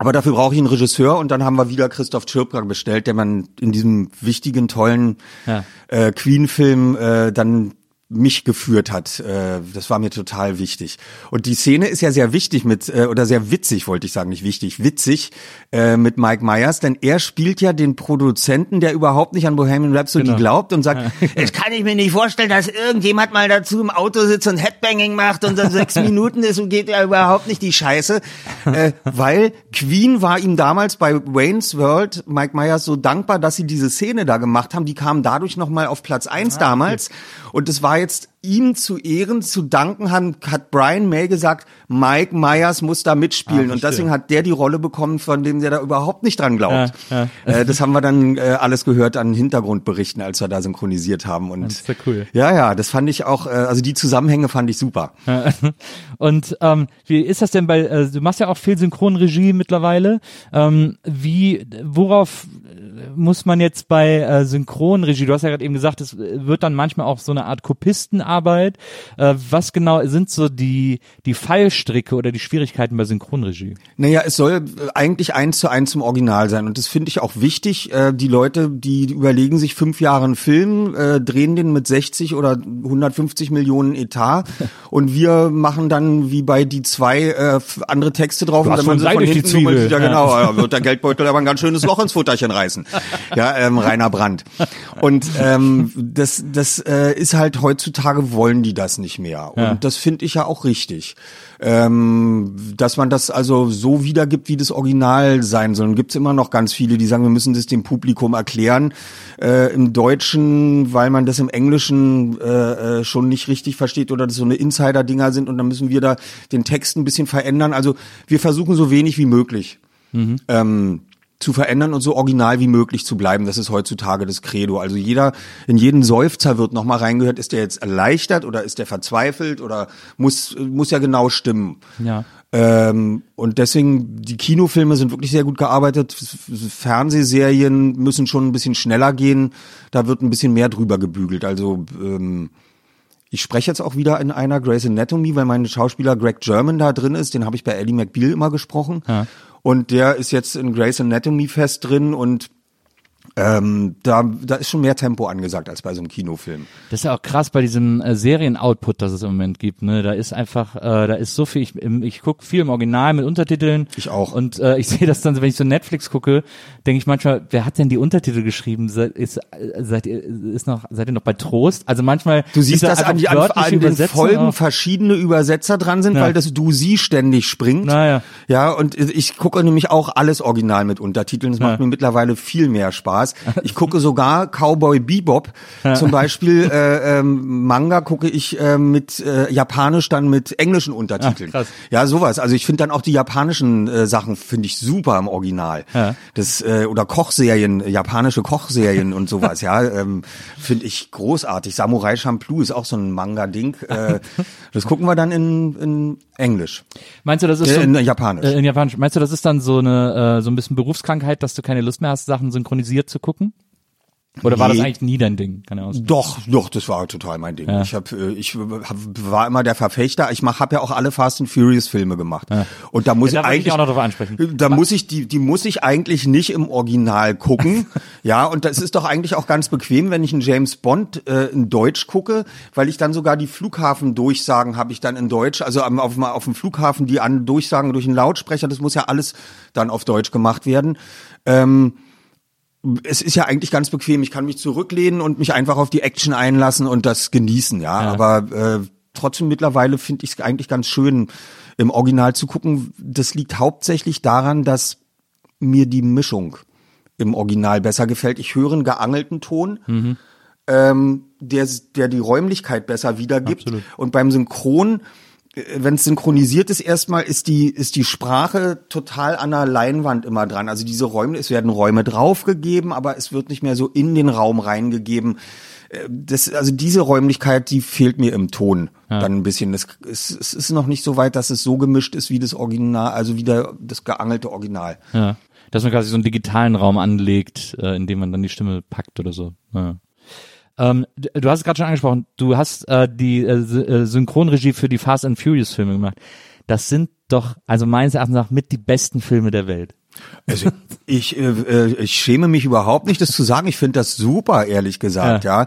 Aber dafür brauche ich einen Regisseur und dann haben wir wieder Christoph Tschirpka bestellt, der man in diesem wichtigen, tollen Ja. äh, Queen-Film äh, dann mich geführt hat. Äh, das war mir total wichtig. Und die Szene ist ja sehr wichtig mit, äh, oder sehr witzig, wollte ich sagen, nicht wichtig, witzig äh, mit Mike Myers, denn er spielt ja den Produzenten, der überhaupt nicht an Bohemian Rhapsody Genau. glaubt und sagt, es kann ich mir nicht vorstellen, dass irgendjemand mal dazu im Auto sitzt und Headbanging macht und dann sechs Minuten ist und geht ja überhaupt nicht die Scheiße. Äh, weil Queen war ihm damals bei Wayne's World, Mike Myers, so dankbar, dass sie diese Szene da gemacht haben. Die kam dadurch nochmal auf Platz eins damals. Und es war jetzt ihm zu Ehren zu danken haben, hat Brian May gesagt, Mike Myers muss da mitspielen Ah, und deswegen hat der die Rolle bekommen, von dem der da überhaupt nicht dran glaubt. Ja, Äh, das haben wir dann äh, alles gehört an Hintergrundberichten, als wir da synchronisiert haben und Das ist ja cool. ja, ja, das fand ich auch, äh, also die Zusammenhänge fand ich super. Und ähm, wie ist das denn bei, äh, du machst ja auch viel Synchronregie mittlerweile. Ähm, wie, worauf muss man jetzt bei äh, Synchronregie, du hast ja gerade eben gesagt, es wird dann manchmal auch so eine Art Kopistenarbeit. Äh, was genau sind so die, die Fallstricke oder die Schwierigkeiten bei Synchronregie? Naja, es soll äh, eigentlich eins zu eins zum Original sein. Und das finde ich auch wichtig. Äh, die Leute, die überlegen sich fünf Jahre einen Film, äh, drehen den mit 60 oder 150 Millionen Etat. und wir machen dann wie bei die zwei äh, andere Texte drauf. Du und hast wenn man schon sie Seil durch die hinten nummert, Zwiebel. Ja, Ja. genau. Ja, wird der Geldbeutel aber ein ganz schönes Loch ins Futterchen reißen. Ja, ähm, Rainer Brandt. Und ähm, das, das äh, ist halt heutzutage wollen die das nicht mehr. Und Ja. das finde ich ja auch richtig. Ähm, dass man das also so wiedergibt, wie das Original sein soll. Und gibt's immer noch ganz viele, die sagen, wir müssen das dem Publikum erklären. Äh, Im Deutschen, weil man das im Englischen äh, äh, schon nicht richtig versteht oder das so eine Insider-Dinger sind und dann müssen wir da den Text ein bisschen verändern. Also wir versuchen so wenig wie möglich ähm, zu verändern und so original wie möglich zu bleiben. Das ist heutzutage das Credo. Also jeder, in jeden Seufzer wird nochmal reingehört, ist der jetzt erleichtert oder ist der verzweifelt oder muss, muss ja genau stimmen. Ja. Ähm, und deswegen, die Kinofilme sind wirklich sehr gut gearbeitet. Fernsehserien müssen schon ein bisschen schneller gehen. Da wird ein bisschen mehr drüber gebügelt. Also, ähm, ich spreche jetzt auch wieder in einer Grey's Anatomy, weil mein Schauspieler Greg German da drin ist. Den habe ich bei Ellie McBeal immer gesprochen. Und der ist jetzt in Grey's Anatomy fest drin und ähm, da, da ist schon mehr Tempo angesagt als bei so einem Kinofilm. Das ist ja auch krass bei diesem äh, Serien-Output, das es im Moment gibt. Ne? Da ist einfach, äh, da ist so viel. Ich, ich gucke viel im Original mit Untertiteln. Ich auch. Und äh, ich sehe das dann, wenn ich so Netflix gucke, denke ich manchmal, wer hat denn die Untertitel geschrieben? Seid, ist, äh, seid ihr ist noch, seid ihr noch bei Trost? Also manchmal. Du siehst, dass an, die, an, den Folgen auch. verschiedene Übersetzer dran sind, Ja. weil das Du sie ständig springt. Naja. Ja, und ich gucke nämlich auch alles original mit Untertiteln. Das macht Ja. mir mittlerweile viel mehr Spaß. Ich gucke sogar Cowboy Bebop. Zum Beispiel äh, ähm, Manga gucke ich äh, mit äh, Japanisch dann mit englischen Untertiteln. Ah. Ja, sowas. Also ich finde dann auch die japanischen äh, Sachen finde ich super im Original. Ja. Das äh, oder Kochserien, japanische Kochserien und sowas. Ja, ähm, finde ich großartig. Samurai Champloo ist auch so ein Manga-Ding. Äh, das gucken wir dann in, in Englisch. Meinst du, das ist Äh, so, in Japanisch. Äh, in Japanisch. Meinst du, das ist dann so eine äh, so ein bisschen Berufskrankheit, dass du keine Lust mehr hast, Sachen synchronisiert zu gucken? Oder war das eigentlich nie dein Ding? Keine Ahnung. Doch, doch, das war total mein Ding. Ja. Ich hab, äh, ich hab, war immer der Verfechter. Ich mach, hab ja auch alle Fast and Furious Filme gemacht. Und da muss Ja, ich eigentlich auch noch drauf ansprechen. Da muss ich die, die muss ich eigentlich nicht im Original gucken. ja, und das ist doch eigentlich auch ganz bequem, wenn ich einen James Bond äh, in Deutsch gucke, weil ich dann sogar die Flughafendurchsagen habe ich dann in Deutsch. Also am, auf, dem- auf dem Flughafen die an Durchsagen durch einen Lautsprecher. Das muss ja alles dann auf Deutsch gemacht werden. Ähm, es ist ja eigentlich ganz bequem. Ich kann mich zurücklehnen und mich einfach auf die Action einlassen und das genießen, ja. Ja. Aber äh, trotzdem mittlerweile finde ich es eigentlich ganz schön, im Original zu gucken. Das liegt hauptsächlich daran, dass mir die Mischung im Original besser gefällt. Ich höre einen geangelten Ton, ähm, der, der die Räumlichkeit besser wiedergibt. Absolut. Und beim Synchron, wenn es synchronisiert ist, erstmal ist die, ist die Sprache total an der Leinwand immer dran. Also diese Räume, es werden Räume draufgegeben, aber es wird nicht mehr so in den Raum reingegeben. Äh, Das, also diese Räumlichkeit, die fehlt mir im Ton dann ein bisschen. Es, es, es ist noch nicht so weit, dass es so gemischt ist wie das Original, also wie der, das geangelte Original. Ja. Dass man quasi so einen digitalen Raum anlegt, äh, in dem man dann die Stimme packt oder so. Ja. Ähm, du hast es gerade schon angesprochen, du hast äh, die äh, äh, Synchronregie für die Fast and Furious Filme gemacht. Das sind doch, also meines Erachtens nach, mit die besten Filme der Welt. Also ich, äh, äh, ich schäme mich überhaupt nicht, das zu sagen. Ich finde das super, ehrlich gesagt, ja. Äh,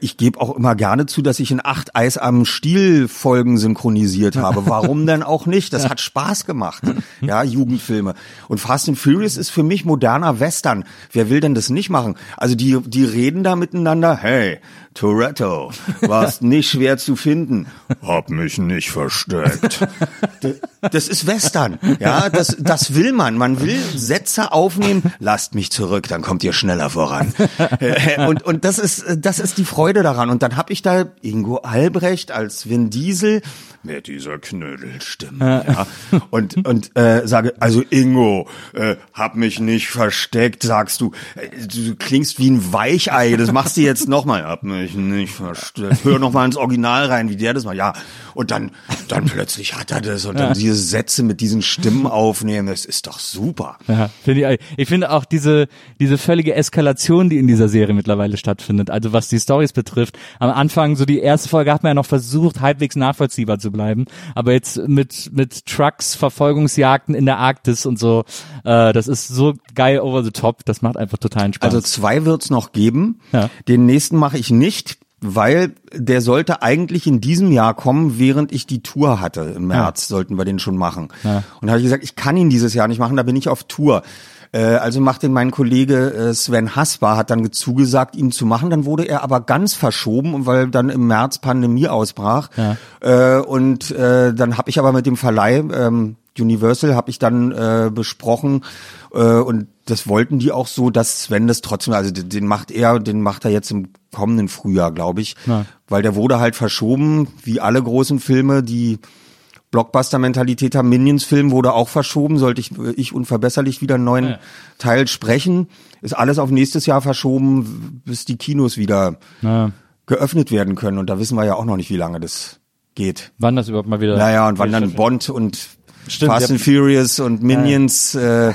ich gebe auch immer gerne zu, dass ich in acht Eis am Stiel Folgen synchronisiert habe. Warum denn auch nicht? Das hat Spaß gemacht. Ja, Jugendfilme. Und Fast and Furious ist für mich moderner Western. Wer will denn das nicht machen? Also die, die reden da miteinander, hey, Toretto, warst nicht schwer zu finden. Hab mich nicht versteckt. Das ist Western, ja, das, das will man. Man will Sätze aufnehmen, lasst mich zurück, dann kommt ihr schneller voran. Und, und das ist, das ist die Freude daran. Und dann hab ich da Ingo Albrecht als Vin Diesel mit dieser Knödelstimme, ja, und, und äh, sage, also Ingo, äh, hab mich nicht versteckt, sagst du, äh, du klingst wie ein Weichei, das machst du jetzt nochmal, hab mich nicht versteckt, hör nochmal ins Original rein, wie der das mal, ja, und dann, dann plötzlich hat er das und dann diese Sätze mit diesen Stimmen aufnehmen, das ist doch super. Ja, finde ich, ich finde auch diese, diese völlige Eskalation, die in dieser Serie mittlerweile stattfindet, also was die Stories betrifft. Am Anfang, so die erste Folge hat man ja noch versucht, halbwegs nachvollziehbar zu bleiben, aber jetzt mit, mit Trucks, Verfolgungsjagden in der Arktis und so, äh, das ist so geil over the top, das macht einfach totalen Spaß. Also zwei wird's noch geben. Ja. Den nächsten mache ich nicht, weil der sollte eigentlich in diesem Jahr kommen, während ich die Tour hatte. Im März sollten wir den schon machen. Ja. Und da habe ich gesagt, ich kann ihn dieses Jahr nicht machen, da bin ich auf Tour. Äh, Also macht den mein Kollege äh, Sven Hasper, hat dann zugesagt, ihn zu machen. Dann wurde er aber ganz verschoben, weil dann im März Pandemie ausbrach. Äh, Und dann habe ich aber mit dem Verleih ähm, Universal habe ich dann äh, besprochen äh, und das wollten die auch so, dass Sven das trotzdem, also den, den macht er, den macht er jetzt im kommenden Frühjahr, glaube ich, Ja. weil der wurde halt verschoben, wie alle großen Filme, die Blockbuster-Mentalität haben. Minions-Film wurde auch verschoben, sollte ich, ich unverbesserlich wieder einen neuen Ja. Teil sprechen. Ist alles auf nächstes Jahr verschoben, bis die Kinos wieder Ja. geöffnet werden können. Und da wissen wir ja auch noch nicht, wie lange das geht. Wann das überhaupt mal wieder? Naja, und wann dann Bond und Stimmt, Fast ja. and Furious und Minions äh,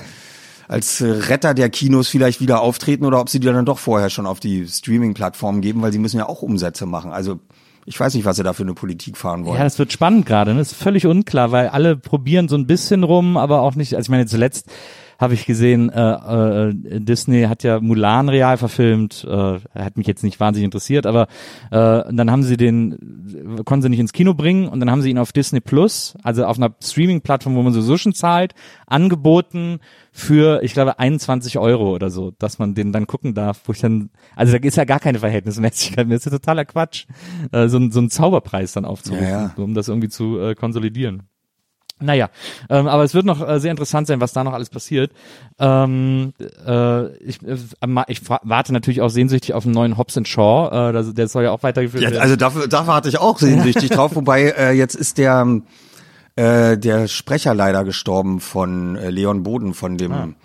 als Retter der Kinos vielleicht wieder auftreten oder ob sie die dann doch vorher schon auf die Streaming-Plattformen geben, weil sie müssen ja auch Umsätze machen. Also ich weiß nicht, was sie da für eine Politik fahren wollen. Ja, das wird spannend gerade. Ne? Das ist völlig unklar, weil alle probieren so ein bisschen rum, aber auch nicht. Also ich meine, zuletzt habe ich gesehen, äh, äh, Disney hat ja Mulan real verfilmt. Äh, hat mich jetzt nicht wahnsinnig interessiert, aber äh, dann haben sie den, konnten sie nicht ins Kino bringen und dann haben sie ihn auf Disney Plus, also auf einer Streaming-Plattform, wo man sowieso schon zahlt, angeboten für, ich glaube, 21 Euro oder so, dass man den dann gucken darf, wo ich dann, also da ist ja gar keine Verhältnismäßigkeit mehr, das ist ja totaler Quatsch, äh, so, so einen Zauberpreis dann aufzurufen, Ja, ja. um das irgendwie zu äh, konsolidieren. Naja, ähm, aber es wird noch äh, sehr interessant sein, was da noch alles passiert. Ähm, äh, ich, äh, ich warte natürlich auch sehnsüchtig auf einen neuen Hobbs and Shaw. Äh, der soll ja auch weitergeführt Ja, werden. also dafür, da warte ich auch sehnsüchtig drauf, wobei äh, jetzt ist der äh, der Sprecher leider gestorben von äh, Leon Boden, von dem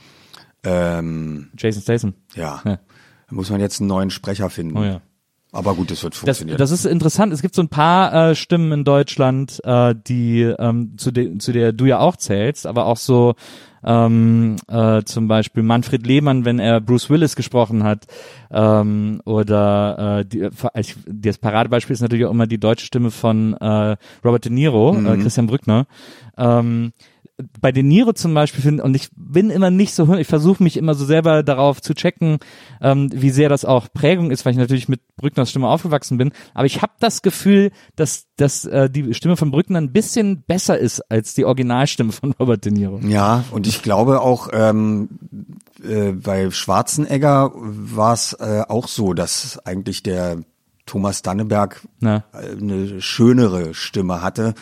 ähm, Jason Statham. ja, Ja. da muss man jetzt einen neuen Sprecher finden. Oh ja. Aber gut, das wird Das, funktionieren. das ist interessant. Es gibt so ein paar äh, Stimmen in Deutschland, äh, die ähm, zu, de zu der du ja auch zählst, aber auch so ähm, äh, zum Beispiel Manfred Lehmann, wenn er Bruce Willis gesprochen hat, ähm, oder äh, die, ich, das Paradebeispiel ist natürlich auch immer die deutsche Stimme von äh, Robert De Niro, äh, Christian Brückner. Ähm, bei De Niro zum Beispiel finde und ich bin immer nicht so, ich versuche mich immer so selber darauf zu checken, ähm, wie sehr das auch Prägung ist, weil ich natürlich mit Brückners Stimme aufgewachsen bin. Aber ich habe das Gefühl, dass, dass äh, die Stimme von Brückner ein bisschen besser ist als die Originalstimme von Robert De Niro. Ja, und ich glaube auch ähm, äh, bei Schwarzenegger war es äh, auch so, dass eigentlich der Thomas Danneberg Na. eine schönere Stimme hatte.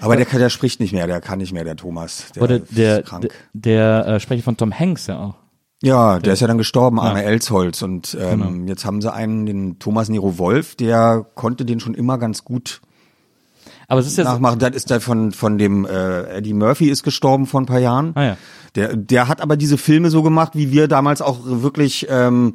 Aber der, kann, der spricht nicht mehr, der kann nicht mehr, der Thomas. Der Oder ist der, krank. der, der äh, Sprecher von Tom Hanks ja auch. Ja, der ist ja dann gestorben, Arne Elsholz. Und ähm, Genau. jetzt haben sie einen, den Thomas Nero Wolf, der konnte den schon immer ganz gut Aber es ist ja so, nachmachen. Das ist der von, von dem äh, Eddie Murphy ist gestorben vor ein paar Jahren. Ah, ja. Der, der hat aber diese Filme so gemacht, wie wir damals auch wirklich ähm,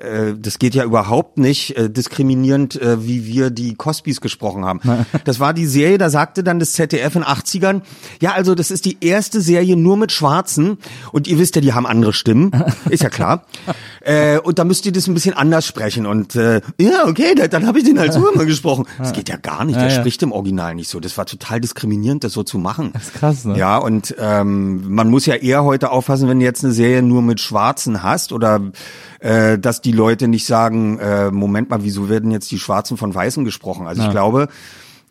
äh, das geht ja überhaupt nicht äh, diskriminierend, äh, wie wir die Cosbys gesprochen haben. Das war die Serie, da sagte dann das ZDF in 80ern, ja, also das ist die erste Serie nur mit Schwarzen und ihr wisst ja, die haben andere Stimmen, ist ja klar. äh, und da müsst ihr das ein bisschen anders sprechen und äh, ja, okay, da, dann habe ich den halt so immer gesprochen. Das geht ja gar nicht, der Ja, ja. spricht im Original nicht so. Das war total diskriminierend, das so zu machen. Das ist krass, ne? Ja, und ähm, man muss ja eher heute aufpassen, wenn du jetzt eine Serie nur mit Schwarzen hast oder äh, dass die Leute nicht sagen, äh, Moment mal, wieso werden jetzt die Schwarzen von Weißen gesprochen? Also ich glaube,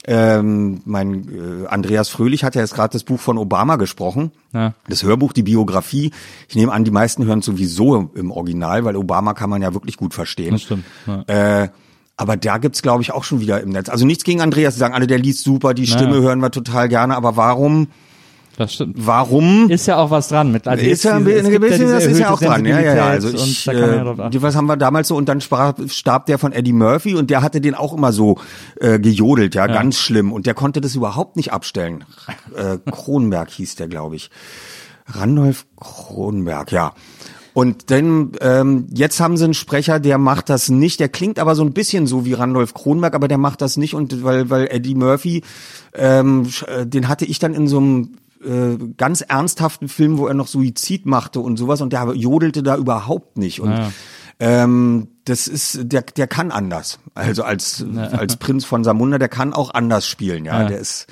ähm, mein äh, Andreas Fröhlich hat ja jetzt gerade das Buch von Obama gesprochen. Ja. Das Hörbuch, die Biografie. Ich nehme an, die meisten hören sowieso im Original, weil Obama kann man ja wirklich gut verstehen. Das stimmt. Ja. Äh, aber da gibt's glaube ich auch schon wieder im Netz. Also nichts gegen Andreas, die sagen alle, der liest super, die Stimme Ja. hören wir total gerne. Aber warum? Das stimmt. Warum? Ist ja auch was dran mit. Also ist ja ein bisschen, bisschen das ist ja auch dran. Ja, ja, ja. Also ich, ja äh, die- was haben wir damals so und dann sprach, starb der von Eddie Murphy und der hatte den auch immer so äh, gejodelt, ja, ganz schlimm und der konnte das überhaupt nicht abstellen. Äh, Kronberg hieß der, glaube ich. Randolph Kronberg, ja. Und dann ähm, jetzt haben sie einen Sprecher, der macht das nicht. Der klingt aber so ein bisschen so wie Randolph Kronberg, aber der macht das nicht und weil weil Eddie Murphy, ähm, äh, den hatte ich dann in so einem äh, ganz ernsthaften Film, wo er noch Suizid machte und sowas und der jodelte da überhaupt nicht und Ja. ähm, das ist der der kann anders. Also als als Prinz von Samunda, der kann auch anders spielen, ja. Ja. Der ist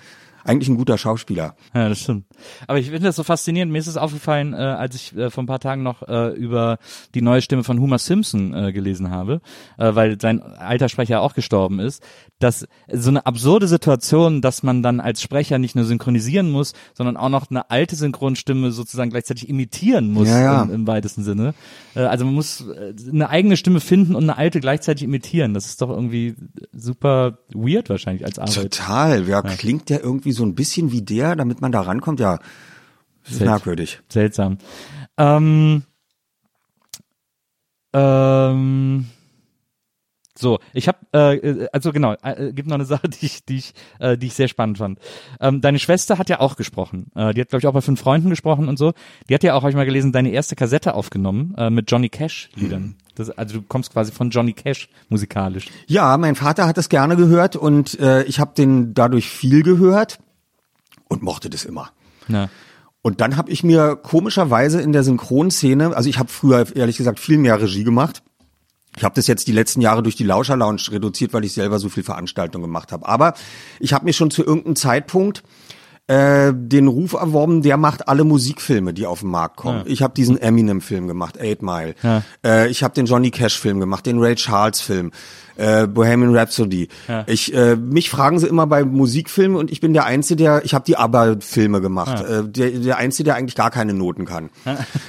eigentlich ein guter Schauspieler. Ja, das stimmt. Aber ich finde das so faszinierend. Mir ist es aufgefallen, äh, als ich äh, vor ein paar Tagen noch äh, über die neue Stimme von Homer Simpson äh, gelesen habe, äh, weil sein alter Sprecher auch gestorben ist, dass so eine absurde Situation, dass man dann als Sprecher nicht nur synchronisieren muss, sondern auch noch eine alte Synchronstimme sozusagen gleichzeitig imitieren muss Ja, ja. Im, im weitesten Sinne. Äh, also man muss äh, eine eigene Stimme finden und eine alte gleichzeitig imitieren. Das ist doch irgendwie super weird wahrscheinlich als Arbeit. Total. Ja, klingt der irgendwie so ein bisschen wie der, damit man da rankommt? Ja, das ist Seltsam. merkwürdig. Seltsam. Ähm, ähm, so, ich habe, äh, also genau, äh, gibt noch eine Sache, die ich, die ich, äh, die ich sehr spannend fand. Ähm, deine Schwester hat ja auch gesprochen. Äh, die hat, glaube ich, auch bei fünf Freunden gesprochen und so. Die hat ja auch, habe ich mal gelesen, deine erste Kassette aufgenommen äh, mit Johnny Cash Liedern. Das, also du kommst quasi von Johnny Cash musikalisch. Ja, mein Vater hat das gerne gehört und äh, ich habe den dadurch viel gehört und mochte das immer. Ja. Und dann habe ich mir komischerweise in der Synchronszene, also ich habe früher ehrlich gesagt viel mehr Regie gemacht. Ich habe das jetzt die letzten Jahre durch die Lauscher Lounge reduziert, weil ich selber so viel Veranstaltungen gemacht habe. Aber ich habe mir schon zu irgendeinem Zeitpunkt äh, den Ruf erworben, der macht alle Musikfilme, die auf den Markt kommen. Ich habe diesen Eminem-Film gemacht, Eight Mile. Ja. Äh, ich habe den Johnny Cash-Film gemacht, den Ray Charles-Film, äh, Bohemian Rhapsody. Ich, äh, mich fragen sie immer bei Musikfilmen und ich bin der Einzige, der, ich habe die ABBA-Filme gemacht, äh, der, der Einzige, der eigentlich gar keine Noten kann.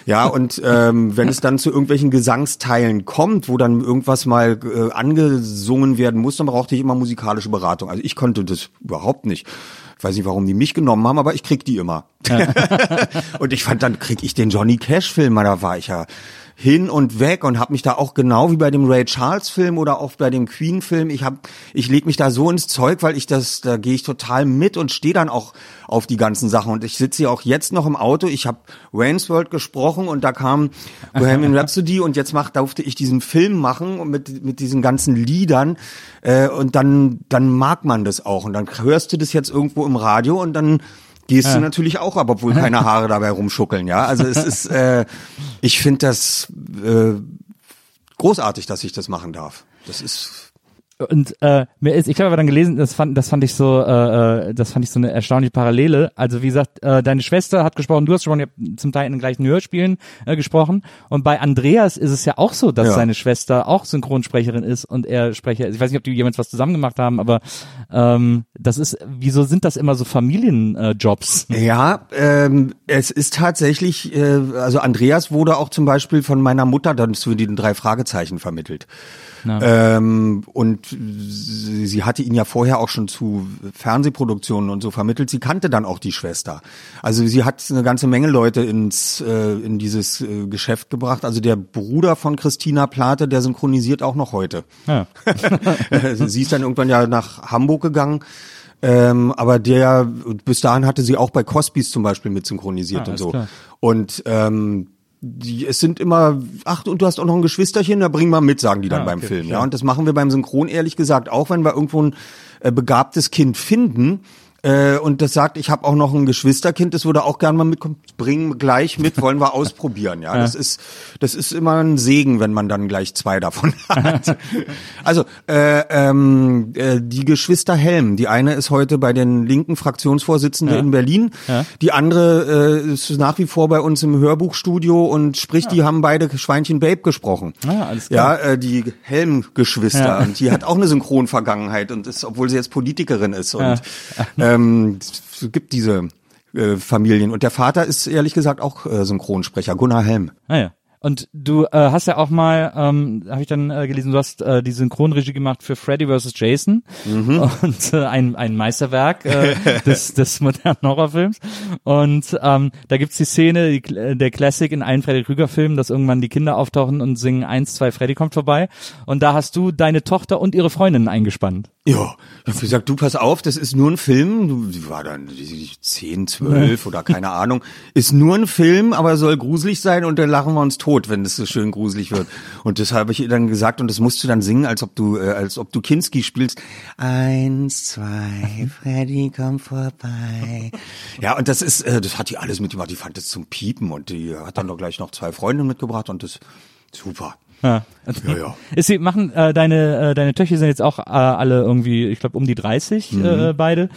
ja, und ähm, wenn es dann zu irgendwelchen Gesangsteilen kommt, wo dann irgendwas mal äh, angesungen werden muss, dann brauchte ich immer musikalische Beratung. Also ich konnte das überhaupt nicht. Ich weiß nicht, warum die mich genommen haben, aber ich krieg die immer. und ich fand, dann krieg ich den Johnny Cash-Film, da war ich ja hin und weg und habe mich da auch genau wie bei dem Ray Charles Film oder auch bei dem Queen Film, ich hab ich leg mich da so ins Zeug, weil ich das da gehe ich total mit und stehe dann auch auf die ganzen Sachen. Und ich sitze hier auch jetzt noch im Auto, ich habe Wayne's World gesprochen und da kam Bohemian Rhapsody und jetzt mach, durfte ich diesen Film machen und mit mit diesen ganzen Liedern äh, und dann dann mag man das auch. Und dann hörst du das jetzt irgendwo im Radio und dann gehst du natürlich auch ab, obwohl keine Haare dabei rumschuckeln, ja. Also es ist, äh, ich finde das äh, großartig, dass ich das machen darf. Das ist Und äh, mir ist, ich habe aber dann gelesen, das fand, das fand ich so, äh, äh, das fand ich so eine erstaunliche Parallele. Also wie gesagt, äh, deine Schwester hat gesprochen, du hast schon, zum Teil in den gleichen Hörspielen äh, gesprochen. Und bei Andreas ist es ja auch so, dass Ja. seine Schwester auch Synchronsprecherin ist und er Sprecher. ist. Ich weiß nicht, ob die jemals was zusammen gemacht haben, aber ähm, das ist, wieso sind das immer so Familienjobs? Äh? Ja, ähm, es ist tatsächlich, äh, also Andreas wurde auch zum Beispiel von meiner Mutter dann zu den drei Fragezeichen vermittelt. Ähm, und sie, sie hatte ihn ja vorher auch schon zu Fernsehproduktionen und so vermittelt. Sie kannte dann auch die Schwester. Also sie hat eine ganze Menge Leute ins äh, in dieses äh, Geschäft gebracht. Also der Bruder von Christina Plate, der synchronisiert auch noch heute. Ja. sie ist dann irgendwann ja nach Hamburg gegangen. Ähm, aber der, bis dahin hatte sie auch bei Cosbys zum Beispiel mit synchronisiert Ah, und so. klar. Und ähm, die, es sind immer, ach, und du hast auch noch ein Geschwisterchen, da bring mal mit, sagen die dann Ah, beim okay, Film. schön. Ja, und das machen wir beim Synchron ehrlich gesagt auch, wenn wir irgendwo ein äh, begabtes Kind finden, Äh, und das sagt, ich habe auch noch ein Geschwisterkind, das würde auch gerne mal mitkommen. Bringen gleich mit, wollen wir ausprobieren. Ja, das ist das ist immer ein Segen, wenn man dann gleich zwei davon hat. also äh, ähm, äh, die Geschwister Helm, die eine ist heute bei den linken Fraktionsvorsitzenden in Berlin, die andere äh, ist nach wie vor bei uns im Hörbuchstudio und sprich, die haben beide Schweinchen Babe gesprochen. Ah, alles klar. Ja, äh, die Helm-Geschwister. Ja. Und die hat auch eine Synchronvergangenheit und ist, obwohl sie jetzt Politikerin ist. Und ähm, es gibt diese äh, Familien. Und der Vater ist ehrlich gesagt auch äh, Synchronsprecher, Gunnar Helm. Ah ja. Und du äh, hast ja auch mal, ähm, habe ich dann äh, gelesen, du hast äh, die Synchronregie gemacht für Freddy vs. Jason und äh, ein, ein Meisterwerk äh, des, des modernen Horrorfilms. Und ähm, da gibt's die Szene, die, Kl- der Classic in allen Freddy Krüger-Filmen, dass irgendwann die Kinder auftauchen und singen eins, zwei, Freddy kommt vorbei. Und da hast du deine Tochter und ihre Freundinnen eingespannt. Ja, ich hab gesagt, du pass auf, das ist nur ein Film. Du, die war dann die- 10, 12 oder keine Ahnung. Ist nur ein Film, aber soll gruselig sein und dann lachen wir uns tot, wenn es so schön gruselig wird. Und das habe ich ihr dann gesagt und das musst du dann singen, als ob du, äh, als ob du Kinski spielst. Eins, zwei, Freddy kommt vorbei. Ja, und das ist, äh, das hat die alles mitgemacht. Die fand das zum Piepen und die hat dann doch gleich noch zwei Freundinnen mitgebracht und das super. Ja. Ja, ja. Ist sie machen äh, deine äh, deine Töchter sind jetzt auch äh, alle irgendwie, ich glaube um die 30 Mhm. äh, beide.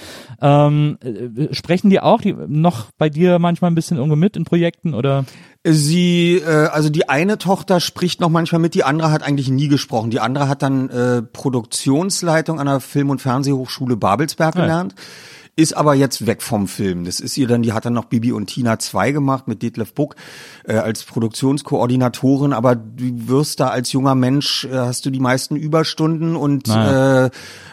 Ähm, äh, sprechen die auch die noch bei dir manchmal ein bisschen irgendwo mit in Projekten oder? Sie, äh, also die eine Tochter spricht noch manchmal mit, die andere hat eigentlich nie gesprochen. Die andere hat dann äh, Produktionsleitung an der Film- und Fernsehhochschule Babelsberg Ja. gelernt, ist aber jetzt weg vom Film. Das ist ihr dann, die hat dann noch Bibi und Tina 2 gemacht mit Detlef Buck äh, als Produktionskoordinatorin, aber du wirst da als junger Mensch, äh, hast du die meisten Überstunden und Naja. äh,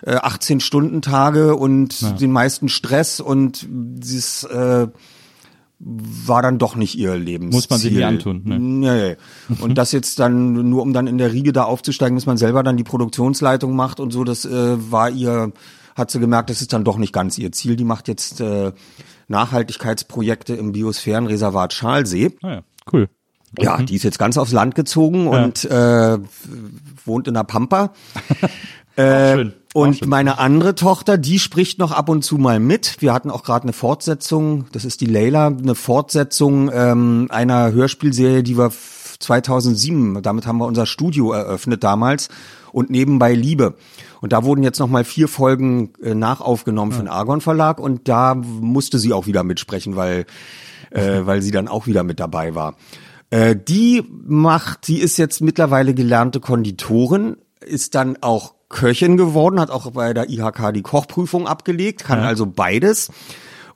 äh, 18 Stunden Tage und den meisten Stress und dieses äh, war dann doch nicht ihr Lebensziel. Muss man sich nie antun, ne? Nee. Und das jetzt dann, nur um dann in der Riege da aufzusteigen, bis man selber dann die Produktionsleitung macht und so, das äh, war ihr, hat sie gemerkt, das ist dann doch nicht ganz ihr Ziel. Die macht jetzt äh, Nachhaltigkeitsprojekte im Biosphärenreservat Schalsee. Ah ja, cool. Ja, die ist jetzt ganz aufs Land gezogen und äh, wohnt in der Pampa. Äh, schön. Und meine andere Tochter, die spricht noch ab und zu mal mit. Wir hatten auch gerade eine Fortsetzung, das ist die Leila, eine Fortsetzung ähm, einer Hörspielserie, die wir f- 2007, damit haben wir unser Studio eröffnet damals und nebenbei Liebe. Und da wurden jetzt noch mal vier Folgen äh, nachaufgenommen für den Argon Verlag und da musste sie auch wieder mitsprechen, weil äh, weil sie dann auch wieder mit dabei war. Äh, die macht, die ist jetzt mittlerweile gelernte Konditorin, ist dann auch Köchin geworden, hat auch bei der IHK die Kochprüfung abgelegt, kann also beides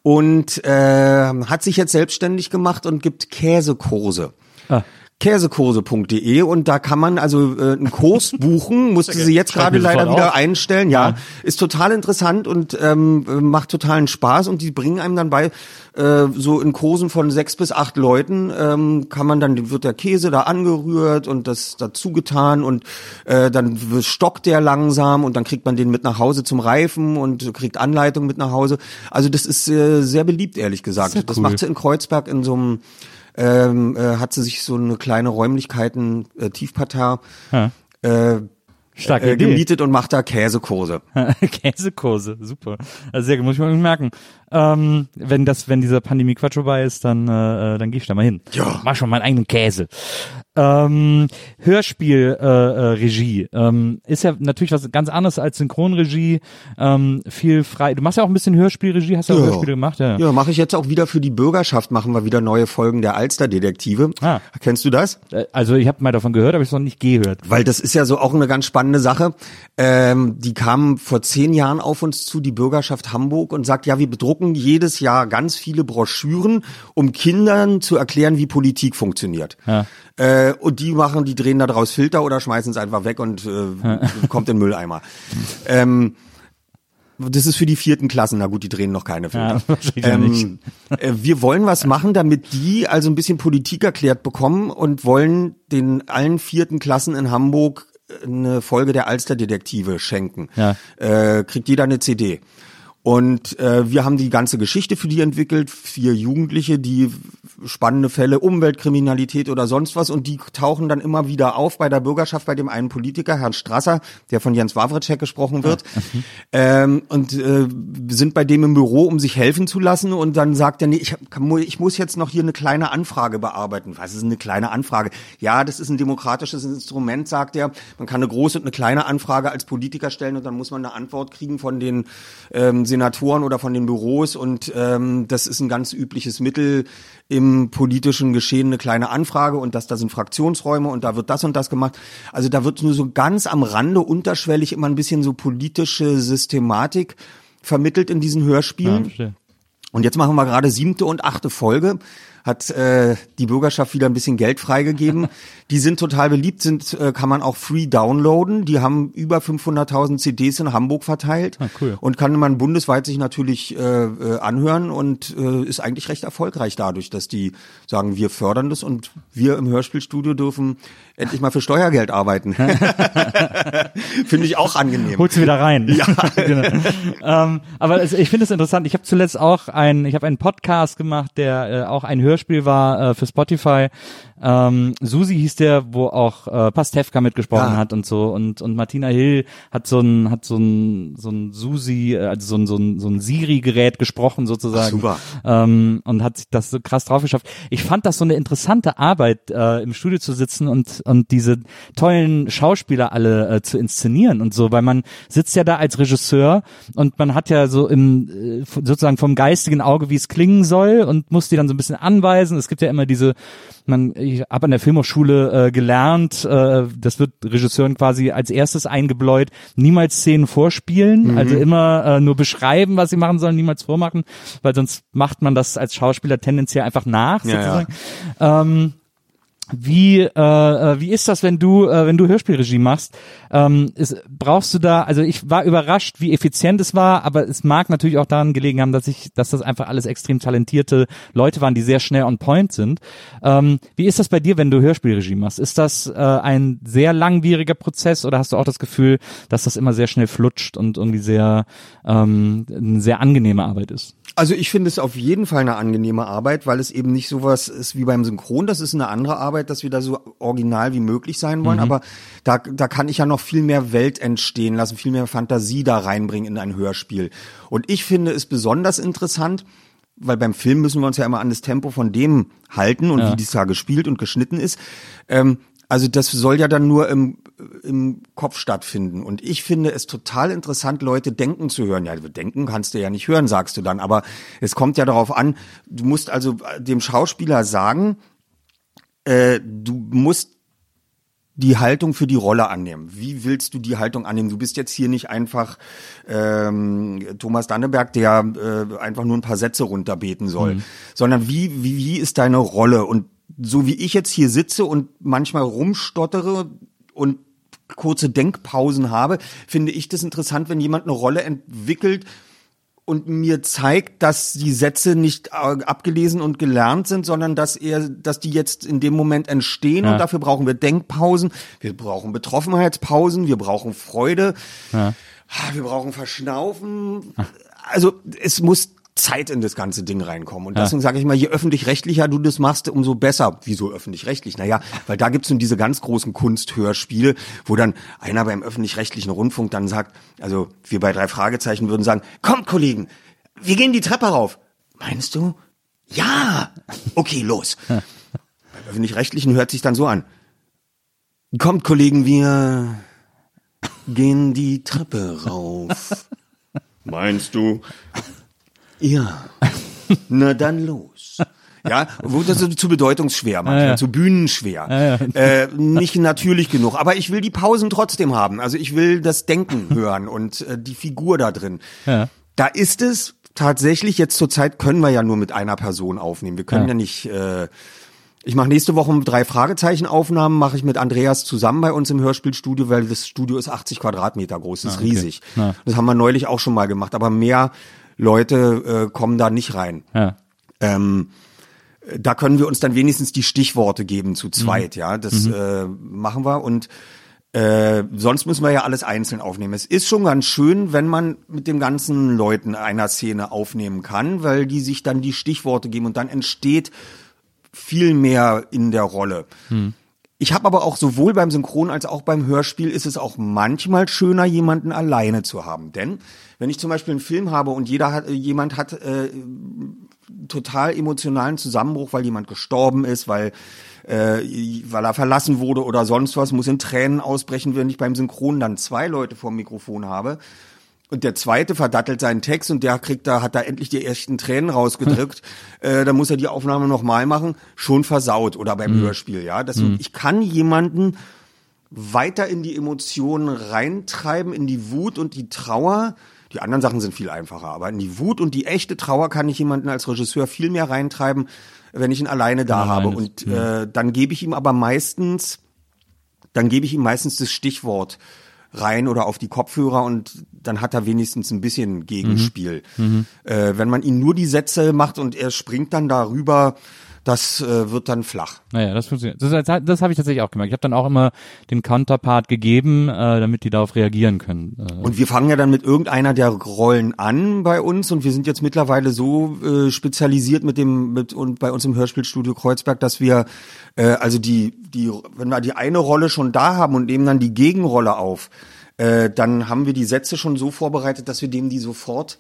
und äh, hat sich jetzt selbstständig gemacht und gibt Käsekurse. Ah. Käsekurse.de und da kann man also äh, einen Kurs buchen, musste sie jetzt gerade leider wieder auf. einstellen, ja. Ist total interessant und ähm, äh, macht totalen Spaß und die bringen einem dann bei, äh, so in Kursen von sechs bis acht Leuten, ähm, kann man dann, wird der Käse da angerührt und das dazu getan und äh, dann stockt der langsam und dann kriegt man den mit nach Hause zum Reifen und kriegt Anleitung mit nach Hause. Also das ist äh, sehr beliebt, ehrlich gesagt. Sehr Das cool. macht sie in Kreuzberg in so einem ähm, äh, hat sie sich so eine kleine Räumlichkeiten, äh, Tiefparterre, Ja. äh, Starke äh, Idee. gemietet und macht da Käsekurse. Käsekurse, super. Also sehr gut, muss ich mir merken. Ähm, wenn das, wenn dieser Pandemie-Quatsch vorbei ist, dann, äh, dann geh ich da mal hin. Ja. Mach schon meinen eigenen Käse. Ähm, Hörspiel, äh, äh, ähm, ist ja natürlich was ganz anderes als Synchronregie, ähm, viel frei. Du machst ja auch ein bisschen Hörspielregie, hast ja auch Ja. Hörspiele gemacht, ja. Ja, mache ich jetzt auch wieder für die Bürgerschaft, machen wir wieder neue Folgen der Alsterdetektive. Ah. Kennst du das? Äh, Also ich habe mal davon gehört, aber ich noch nicht gehört. Weil das ist ja so auch eine ganz spannende Sache. Ähm, die kamen vor zehn Jahren auf uns zu, die Bürgerschaft Hamburg, und sagt, ja, wir bedrucken jedes Jahr ganz viele Broschüren, um Kindern zu erklären, wie Politik funktioniert. Ja. Äh, und die machen, die drehen da draus Filter oder schmeißen es einfach weg und äh, kommt in den Mülleimer. ähm, das ist für die vierten Klassen. Na gut, die drehen noch keine Filter. Ja, nicht. äh, wir wollen was machen, damit die also ein bisschen Politik erklärt bekommen und wollen den allen vierten Klassen in Hamburg eine Folge der Alsterdetektive schenken. Ja. Äh, kriegt jeder eine CD. Und äh, wir haben die ganze Geschichte für die entwickelt, vier Jugendliche, die spannende Fälle, Umweltkriminalität oder sonst was, und die tauchen dann immer wieder auf bei der Bürgerschaft, bei dem einen Politiker, Herrn Strasser, der von Jens Wawritschek gesprochen wird, ähm, und äh, sind bei dem im Büro, um sich helfen zu lassen, und dann sagt er, nee, ich, ich muss jetzt noch hier eine kleine Anfrage bearbeiten. Was ist eine kleine Anfrage? Ja, das ist ein demokratisches Instrument, sagt er. Man kann eine große und eine kleine Anfrage als Politiker stellen und dann muss man eine Antwort kriegen von den ähm, Senatoren oder von den Büros und ähm, das ist ein ganz übliches Mittel im politischen Geschehen eine kleine Anfrage und dass da sind Fraktionsräume und da wird das und das gemacht. Also da wird nur so ganz am Rande unterschwellig immer ein bisschen so politische Systematik vermittelt in diesen Hörspielen. verstehe. Und jetzt machen wir gerade siebte und achte Folge. Hat äh, die Bürgerschaft wieder ein bisschen Geld freigegeben. die sind total beliebt, sind äh, kann man auch free downloaden. Die haben über 500.000 CDs in Hamburg verteilt Ah, cool. und kann man bundesweit sich natürlich äh, äh, anhören und äh, ist eigentlich recht erfolgreich dadurch, dass die sagen, wir fördern das und wir im Hörspielstudio dürfen endlich mal für Steuergeld arbeiten. Finde ich auch angenehm. Holst du wieder rein. Ja. genau. ähm, aber es, ich finde es interessant. Ich habe zuletzt auch ein, ich habe einen Podcast gemacht, der äh, auch ein Hörspiel war äh, für Spotify. Ähm, Susi hieß der, wo auch äh, Pastewka mitgesprochen Ah. hat und so und und Martina Hill hat so ein hat so ein so ein Susi, äh, also so ein so ein, so ein Siri-Gerät gesprochen sozusagen. Ach, super. Ähm, und hat sich das so krass drauf geschafft. Ich fand das so eine interessante Arbeit, äh, im Studio zu sitzen und und diese tollen Schauspieler alle äh, zu inszenieren und so, weil man sitzt ja da als Regisseur und man hat ja so im äh, sozusagen vom geistigen Auge, wie es klingen soll und muss die dann so ein bisschen anweisen. Es gibt ja immer diese man, ich habe an der Filmhochschule äh, gelernt, äh, das wird Regisseuren quasi als erstes eingebläut, niemals Szenen vorspielen, also immer äh, nur beschreiben, was sie machen sollen, niemals vormachen, weil sonst macht man das als Schauspieler tendenziell einfach nach, Ja, sozusagen. Ähm, wie äh, äh, wie ist das, wenn du äh, wenn du Hörspielregie machst? Ähm, ist, brauchst du da? Also ich war überrascht, wie effizient es war, aber es mag natürlich auch daran gelegen haben, dass ich, dass das einfach alles extrem talentierte Leute waren, die sehr schnell on Point sind. Ähm, wie ist das bei dir, wenn du Hörspielregie machst? Ist das äh, ein sehr langwieriger Prozess oder hast du auch das Gefühl, dass das immer sehr schnell flutscht und irgendwie sehr ähm, eine sehr angenehme Arbeit ist? Also ich finde es auf jeden Fall eine angenehme Arbeit, weil es eben nicht sowas ist wie beim Synchron. Das ist eine andere Arbeit, dass wir da so original wie möglich sein wollen. Aber da, da kann ich ja noch viel mehr Welt entstehen lassen, viel mehr Fantasie da reinbringen in ein Hörspiel. Und ich finde es besonders interessant, weil beim Film müssen wir uns ja immer an das Tempo von dem halten und wie dies da gespielt und geschnitten ist. Ähm, also das soll ja dann nur im, im Kopf stattfinden. Und ich finde es total interessant, Leute denken zu hören. Ja, denken kannst du ja nicht hören, sagst du dann. Aber es kommt ja darauf an, du musst also dem Schauspieler sagen, äh, du musst die Haltung für die Rolle annehmen. Wie willst du die Haltung annehmen? Du bist jetzt hier nicht einfach ähm, Thomas Danneberg, der äh, einfach nur ein paar Sätze runterbeten soll, sondern wie, wie, wie ist deine Rolle? Und so wie ich jetzt hier sitze und manchmal rumstottere und kurze Denkpausen habe, finde ich das interessant, wenn jemand eine Rolle entwickelt und mir zeigt, dass die Sätze nicht äh, abgelesen und gelernt sind, sondern dass er, dass die jetzt in dem Moment entstehen Ja. und dafür brauchen wir Denkpausen, wir brauchen Betroffenheitspausen, wir brauchen Freude, Ja. Ah, wir brauchen Verschnaufen. Also es muss Zeit in das ganze Ding reinkommen. Und deswegen sage ich mal, je öffentlich-rechtlicher du das machst, umso besser. Wieso öffentlich-rechtlich? Naja, weil da gibt's nun diese ganz großen Kunsthörspiele, wo dann einer beim öffentlich-rechtlichen Rundfunk dann sagt, also wir bei drei Fragezeichen würden sagen, kommt Kollegen, wir gehen die Treppe rauf. Meinst du? Ja. Okay, los. Beim öffentlich-rechtlichen hört sich dann so an. Kommt Kollegen, wir gehen die Treppe rauf. Meinst du? Ja. Na dann los. Ja, wurde so zu bedeutungsschwer manchmal, Ja, ja. zu bühnenschwer. Äh, nicht natürlich genug. Aber ich will die Pausen trotzdem haben. Also ich will das Denken hören und äh, die Figur da drin. Ja. Da ist es tatsächlich, jetzt zur Zeit können wir ja nur mit einer Person aufnehmen. Wir können ja, Ja. nicht. Äh, ich mache nächste Woche drei Fragezeichen Aufnahmen, mache ich mit Andreas zusammen bei uns im Hörspielstudio, weil das Studio ist 80 Quadratmeter groß, ist riesig. Ja. Das haben wir neulich auch schon mal gemacht, aber mehr Leute äh, kommen da nicht rein. Ja. Ähm, da können wir uns dann wenigstens die Stichworte geben zu zweit, ja. Das äh, machen wir und Äh, sonst müssen wir ja alles einzeln aufnehmen. Es ist schon ganz schön, wenn man mit den ganzen Leuten einer Szene aufnehmen kann, weil die sich dann die Stichworte geben und dann entsteht viel mehr in der Rolle. Ich habe aber auch sowohl beim Synchron als auch beim Hörspiel ist es auch manchmal schöner, jemanden alleine zu haben. Denn wenn ich zum Beispiel einen Film habe und jeder hat, jemand hat äh, total emotionalen Zusammenbruch, weil jemand gestorben ist, weil äh, weil er verlassen wurde oder sonst was, muss in Tränen ausbrechen, wenn ich beim Synchron dann zwei Leute vor dem Mikrofon habe. Und der zweite verdattelt seinen Text und der kriegt da, hat da endlich die ersten Tränen rausgedrückt. äh, dann muss er die Aufnahme nochmal machen. Schon versaut oder beim Hörspiel, ja. Das, Ich kann jemanden weiter in die Emotionen reintreiben, in die Wut und die Trauer. Die anderen Sachen sind viel einfacher, aber in die Wut und die echte Trauer kann ich jemanden als Regisseur viel mehr reintreiben, wenn ich ihn alleine da Alleine habe. ist, Und äh, dann gebe ich ihm aber meistens, dann gebe ich ihm meistens das Stichwort rein oder auf die Kopfhörer und dann hat er wenigstens ein bisschen Gegenspiel. Äh, wenn man ihn nur die Sätze macht und er springt dann darüber, das äh, wird dann flach. Naja, das funktioniert. Das, das, das habe ich tatsächlich auch gemerkt. Ich habe dann auch immer den Counterpart gegeben, äh, damit die darauf reagieren können. Äh, Und wir fangen ja dann mit irgendeiner der Rollen an bei uns und wir sind jetzt mittlerweile so äh, spezialisiert mit dem mit und bei uns im Hörspielstudio Kreuzberg, dass wir äh, also die die wenn wir die eine Rolle schon da haben und nehmen dann die Gegenrolle auf, äh, dann haben wir die Sätze schon so vorbereitet, dass wir dem die sofort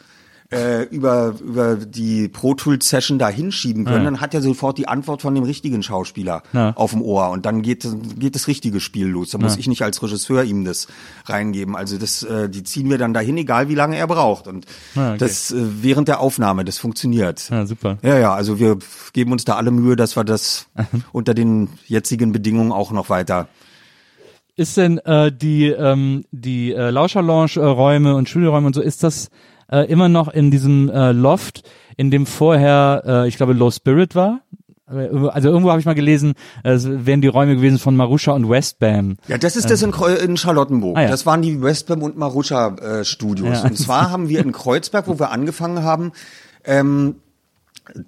äh, über über die Pro Tools Session da hinschieben können, Ja. dann hat er sofort die Antwort von dem richtigen Schauspieler Ja. auf dem Ohr und dann geht geht das richtige Spiel los. Da muss ich nicht als Regisseur ihm das reingeben. Also das äh, die ziehen wir dann dahin, egal wie lange er braucht und Ah, okay. das äh, während der Aufnahme, das funktioniert. ja, super. Ja, ja, also wir geben uns da alle Mühe, dass wir das unter den jetzigen Bedingungen auch noch weiter Ist denn äh, die ähm, die äh, Lauscherlounge-Räume und Studioräume und so, ist das äh, immer noch in diesem äh, Loft, in dem vorher, äh, ich glaube, Low Spirit war? Also irgendwo habe ich mal gelesen, äh, es wären die Räume gewesen von Marusha und Westbam. Ja, das ist das in, Kreu- in Charlottenburg. Ah, ja. Das waren die Westbam und Marusha äh, Studios. Ja. Und zwar haben wir in Kreuzberg, wo wir angefangen haben, ähm,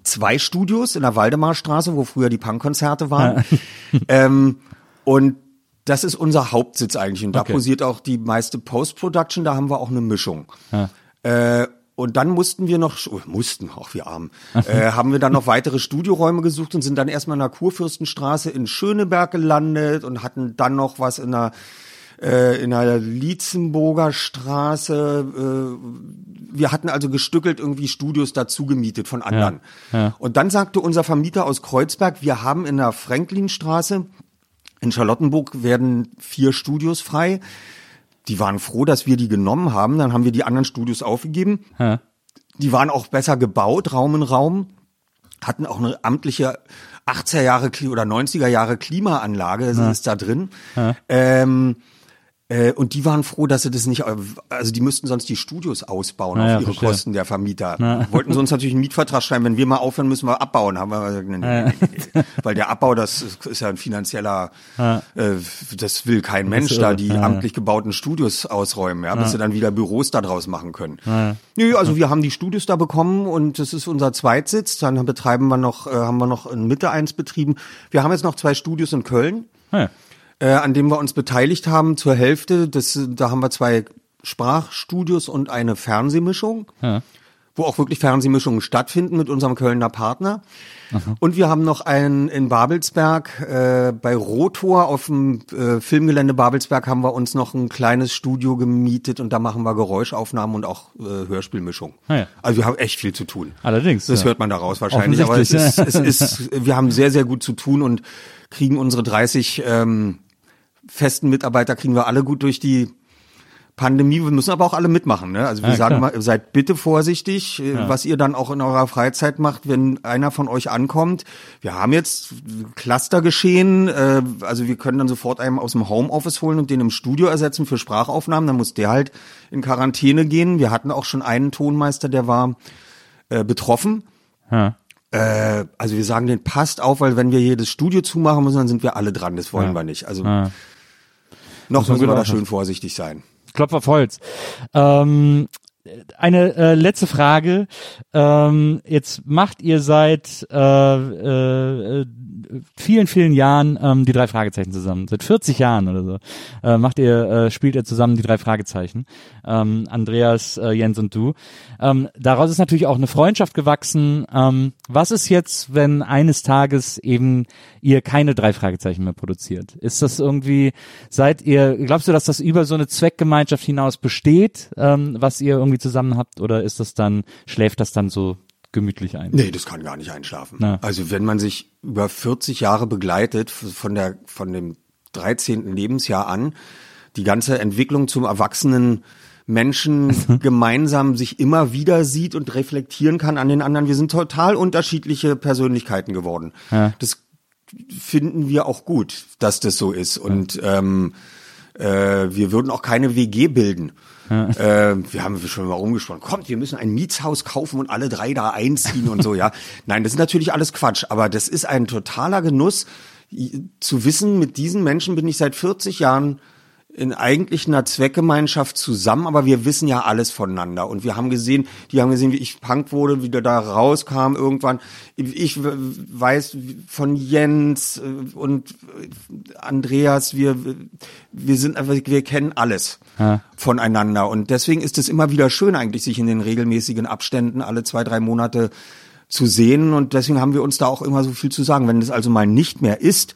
zwei Studios in der Waldemarstraße, wo früher die Punkkonzerte waren. ähm, und das ist unser Hauptsitz eigentlich. Und da Okay. posiert auch die meiste Post-Production. Da haben wir auch eine Mischung. Äh, und dann mussten wir noch, oh, mussten, auch wir Armen, äh, haben wir dann noch weitere Studioräume gesucht und sind dann erstmal in der Kurfürstenstraße in Schöneberg gelandet und hatten dann noch was in der äh, in der Lietzenburger Straße. Äh, wir hatten also gestückelt irgendwie Studios dazu gemietet von anderen. ja. Und dann sagte unser Vermieter aus Kreuzberg, wir haben in der Franklinstraße in Charlottenburg werden vier Studios frei. Die waren froh, dass wir die genommen haben. Dann haben wir die anderen Studios aufgegeben. Ja. Die waren auch besser gebaut, Raum in Raum. Hatten auch eine amtliche 80er Jahre oder 90er Jahre Klimaanlage, das ist da drin. Ähm, äh, und die waren froh, dass sie das nicht, also die müssten sonst die Studios ausbauen Ja, ja, auf ihre verstehe. Kosten der Vermieter. Wollten sie uns natürlich einen Mietvertrag schreiben, wenn wir mal aufhören, müssen wir abbauen. Haben wir gesagt, nee, nee, nee. Weil der Abbau, das ist, ja ein finanzieller, äh, das will kein Mensch da, die Ja, ja. amtlich gebauten Studios ausräumen, ja, bis sie dann wieder Büros da draus machen können. Nö, also wir haben die Studios da bekommen und das ist unser Zweitsitz. Dann betreiben wir noch, äh, haben wir noch in Mitte eins betrieben. Wir haben jetzt noch zwei Studios in Köln. Äh, an dem wir uns beteiligt haben zur Hälfte. Das, da haben wir zwei Sprachstudios und eine Fernsehmischung, Ja. wo auch wirklich Fernsehmischungen stattfinden mit unserem Kölner Partner. Und wir haben noch einen in Babelsberg, äh, bei Rotor auf dem äh, Filmgelände Babelsberg haben wir uns noch ein kleines Studio gemietet und da machen wir Geräuschaufnahmen und auch äh, Hörspielmischung. Ah ja. Also wir haben echt viel zu tun. Allerdings, Das ja. hört man daraus wahrscheinlich. Aber es ist, es ist, wir haben sehr, sehr gut zu tun und kriegen unsere 30 ähm, festen Mitarbeiter, kriegen wir alle gut durch die Pandemie. Wir müssen aber auch alle mitmachen. Ne? Also wir Ja, sagen klar. mal, seid bitte vorsichtig, äh, was ihr dann auch in eurer Freizeit macht, wenn einer von euch ankommt. Wir haben jetzt Cluster geschehen, äh, also wir können dann sofort einen aus dem Homeoffice holen und den im Studio ersetzen für Sprachaufnahmen. Dann muss der halt in Quarantäne gehen. Wir hatten auch schon einen Tonmeister, der war äh, betroffen. Ja. Äh, also wir sagen den passt auf, weil wenn wir hier das Studio zumachen müssen, dann sind wir alle dran. Das wollen wir nicht. Also Ja. Noch müssen wir da schön vorsichtig sein. Klopf auf Holz. Ähm, eine äh, letzte Frage. Ähm, jetzt macht ihr seit äh, äh, vielen, vielen Jahren ähm, die drei Fragezeichen zusammen. Seit 40 Jahren oder so äh, macht ihr, äh, spielt ihr zusammen die drei Fragezeichen. Ähm, Andreas, äh, Jens und du. Ähm, daraus ist natürlich auch eine Freundschaft gewachsen. Ähm, was ist jetzt, wenn eines Tages eben ihr keine drei Fragezeichen mehr produziert? Ist das irgendwie, seid ihr, glaubst du, dass das über so eine Zweckgemeinschaft hinaus besteht, ähm, was ihr irgendwie zusammen habt, oder ist das dann, schläft das dann so gemütlich ein? Nee, das kann gar nicht einschlafen. Na. Also wenn man sich über 40 Jahre begleitet, von der, von dem 13. Lebensjahr an, die ganze Entwicklung zum erwachsenen Menschen gemeinsam sich immer wieder sieht und reflektieren kann an den anderen. Wir sind total unterschiedliche Persönlichkeiten geworden. Ja. Das finden wir auch gut, dass das so ist. Und ähm, äh, wir würden auch keine WG bilden. Äh, wir haben schon mal rumgesprochen, kommt, wir müssen ein Mietshaus kaufen und alle drei da einziehen und so, ja. Nein, das ist natürlich alles Quatsch, aber das ist ein totaler Genuss, zu wissen, mit diesen Menschen bin ich seit 40 Jahren in eigentlich einer Zweckgemeinschaft zusammen, aber wir wissen ja alles voneinander. Und wir haben gesehen, die haben gesehen, wie ich Punk wurde, wie der da rauskam irgendwann. Ich weiß von Jens äh, und äh, Andreas, wir, wir sind einfach, wir kennen alles voneinander. Und deswegen ist es immer wieder schön eigentlich, sich in den regelmäßigen Abständen alle zwei, drei Monate zu sehen. Und deswegen haben wir uns da auch immer so viel zu sagen. Wenn das also mal nicht mehr ist,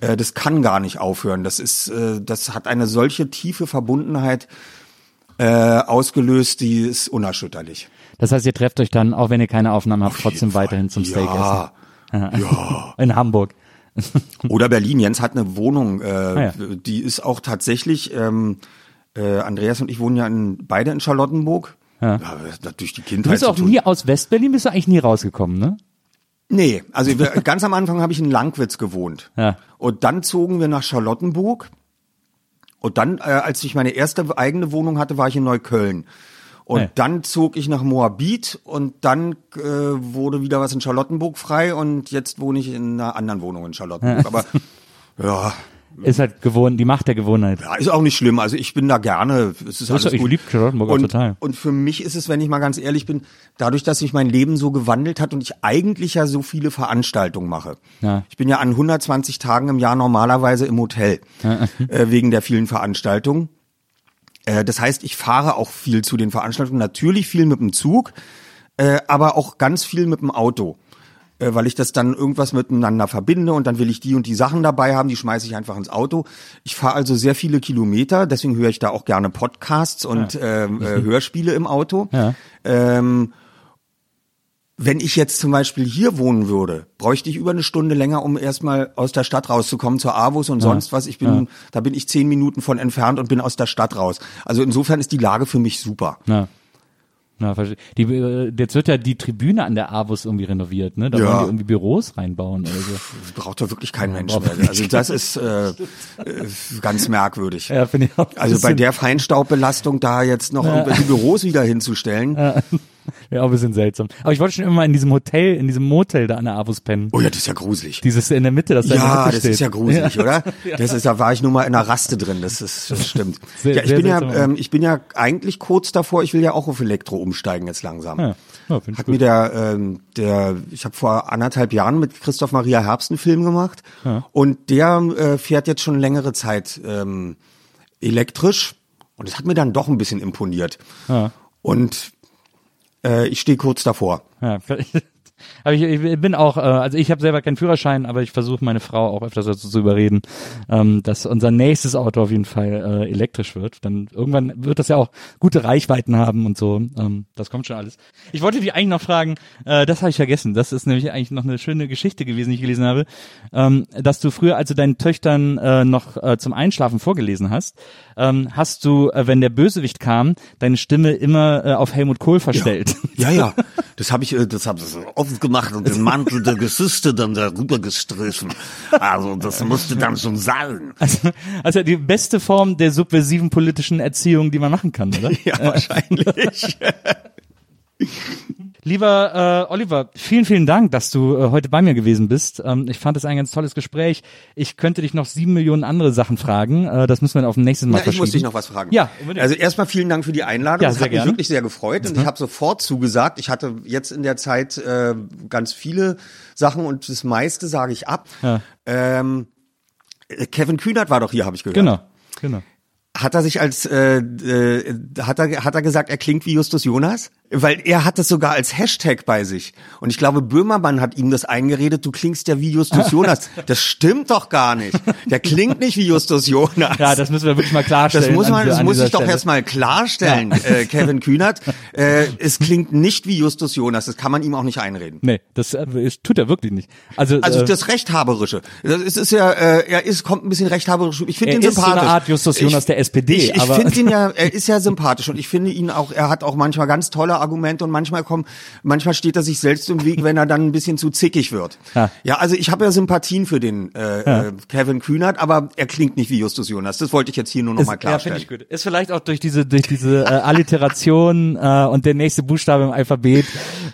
äh, das kann gar nicht aufhören. Das ist, äh, das hat eine solche tiefe Verbundenheit äh, ausgelöst, die ist unerschütterlich. Das heißt, ihr trefft euch dann, auch wenn ihr keine Aufnahmen habt, trotzdem weiterhin zum Steak ja. Ja. essen. In Hamburg. Oder Berlin. Jens hat eine Wohnung, äh, Ah, ja. die ist auch tatsächlich, ähm, äh, Andreas und ich wohnen ja in, beide in Charlottenburg. Ja. hat durch die Du Kindheit bist auch nie aus Westberlin, bist du eigentlich nie rausgekommen, ne? Nee, also ganz am Anfang habe ich in Langwitz gewohnt. Ja. Und dann zogen wir nach Charlottenburg. Und dann, äh, als ich meine erste eigene Wohnung hatte, war ich in Neukölln. Und Ja. dann zog ich nach Moabit und dann äh, wurde wieder was in Charlottenburg frei und jetzt wohne ich in einer anderen Wohnung in Charlottenburg. Aber ja, Ist halt gewohnt, die Macht der Gewohnheit. ja, ist auch nicht schlimm. Also ich bin da gerne. Es ist alles ich gut. lieb Charlottenburg und, total. Und für mich ist es, wenn ich mal ganz ehrlich bin, dadurch, dass sich mein Leben so gewandelt hat und ich eigentlich ja so viele Veranstaltungen mache. Ja. Ich bin ja an 120 Tagen im Jahr normalerweise im Hotel äh, wegen der vielen Veranstaltungen. Äh, das heißt, ich fahre auch viel zu den Veranstaltungen. Natürlich viel mit dem Zug, äh, aber auch ganz viel mit dem Auto äh, weil ich das dann irgendwas miteinander verbinde und dann will ich die und die Sachen dabei haben, die schmeiße ich einfach ins Auto. Ich fahre also sehr viele Kilometer, deswegen höre ich da auch gerne Podcasts und ähm, äh, Hörspiele im Auto. Ja. Ähm, wenn ich jetzt zum Beispiel hier wohnen würde, bräuchte ich über eine Stunde länger, um erstmal aus der Stadt rauszukommen zur Avus und sonst was. Ich bin, da bin ich zehn Minuten von entfernt und bin aus der Stadt raus. Also insofern ist die Lage für mich super. Na. Na, die, äh, jetzt wird ja die Tribüne an der Avus irgendwie renoviert, ne? Da Ja. wollen die irgendwie Büros reinbauen oder so. Das braucht doch wirklich kein Mensch mehr. Also das ist äh, äh, ganz merkwürdig. Ja, finde ich auch. Also bei der Feinstaubbelastung da jetzt noch irgendwelche Büros wieder hinzustellen. Ja, auch ein bisschen seltsam. Aber ich wollte schon immer mal in diesem Hotel, in diesem Motel da an der Avus pennen. Oh ja, das ist ja gruselig. Dieses in der Mitte, das da in der Ja, Mitte das steht. ist ja gruselig, oder? Das ist, da war ich nur mal in einer Raste drin. Das ist, das stimmt. Sehr- ja, ich bin ja, ähm, ich bin ja eigentlich kurz davor. Ich will ja auch auf Elektro umsteigen jetzt langsam. Ja, ja Hat gut. mir der, ähm, der, ich habe vor anderthalb Jahren mit Christoph Maria Herbst einen Film gemacht und der äh, fährt jetzt schon längere Zeit ähm, elektrisch und es hat mir dann doch ein bisschen imponiert. Ja. Und äh, ich stehe kurz davor. Ja, aber ich, ich bin auch, äh, also ich habe selber keinen Führerschein, aber ich versuche meine Frau auch öfters dazu zu überreden, ähm, dass unser nächstes Auto auf jeden Fall äh, elektrisch wird. Dann irgendwann wird das ja auch gute Reichweiten haben und so. Ähm, das kommt schon alles. Ich wollte dich eigentlich noch fragen, äh, das habe ich vergessen. Das ist nämlich eigentlich noch eine schöne Geschichte gewesen, die ich gelesen habe, ähm, dass du früher, als du deinen Töchtern äh, noch äh, zum Einschlafen vorgelesen hast, ähm, hast du, äh, wenn der Bösewicht kam, deine Stimme immer äh, auf Helmut Kohl verstellt. Ja, ja. Das habe ich, äh, das habe ich oft gemacht und den Mantel der Gesüste dann darüber gestrichen. Also das musste dann schon sein. Also, also die beste Form der subversiven politischen Erziehung, die man machen kann, oder? Ja, wahrscheinlich. Lieber äh, Oliver, vielen, vielen Dank, dass du äh, heute bei mir gewesen bist. Ähm, ich fand es ein ganz tolles Gespräch. Ich könnte dich noch sieben Millionen andere Sachen fragen. Äh, das müssen wir dann auf dem nächsten Mal Na, ich muss dich noch was fragen. Ja, unbedingt. Also erstmal vielen Dank für die Einladung. Ja, das hat gerne. Mhm. mich wirklich sehr gefreut und ich habe sofort zugesagt. Ich hatte jetzt in der Zeit äh, ganz viele Sachen und das meiste sage ich ab. Ja. Ähm, äh, Kevin Kühnert war doch hier, habe ich gehört. Genau, genau. Hat er sich als äh, äh, hat er hat er gesagt, er klingt wie Justus Jonas? Weil er hat das sogar als Hashtag bei sich. Und ich glaube, Böhmermann hat ihm das eingeredet, du klingst ja wie Justus Jonas. Das stimmt doch gar nicht. Der klingt nicht wie Justus Jonas. Ja, das müssen wir wirklich mal klarstellen. Das muss an man, das muss ich doch Stelle. erstmal klarstellen, äh, Kevin Kühnert. Äh, es klingt nicht wie Justus Jonas, das kann man ihm auch nicht einreden. Nee, das äh, es tut er wirklich nicht. Also, Also äh, das Rechthaberische. Das ist, ist ja, äh, er ist, kommt ein bisschen rechthaberisch. Ich finde Er ihn ist so sympathisch. eine Art Justus Jonas ich, der SPD, Ich, ich finde ihn ja, er ist ja sympathisch und ich finde ihn auch, er hat auch manchmal ganz tolle Argumente und manchmal kommen, manchmal steht er sich selbst im Weg, wenn er dann ein bisschen zu zickig wird. Ja. Ja, also ich habe ja Sympathien für den äh, äh, Kevin Kühnert, aber er klingt nicht wie Justus Jonas. Das wollte ich jetzt hier nur noch mal ist, ja, klarstellen. ich gut. Ist vielleicht auch durch diese durch diese äh, Alliteration äh, und der nächste Buchstabe im Alphabet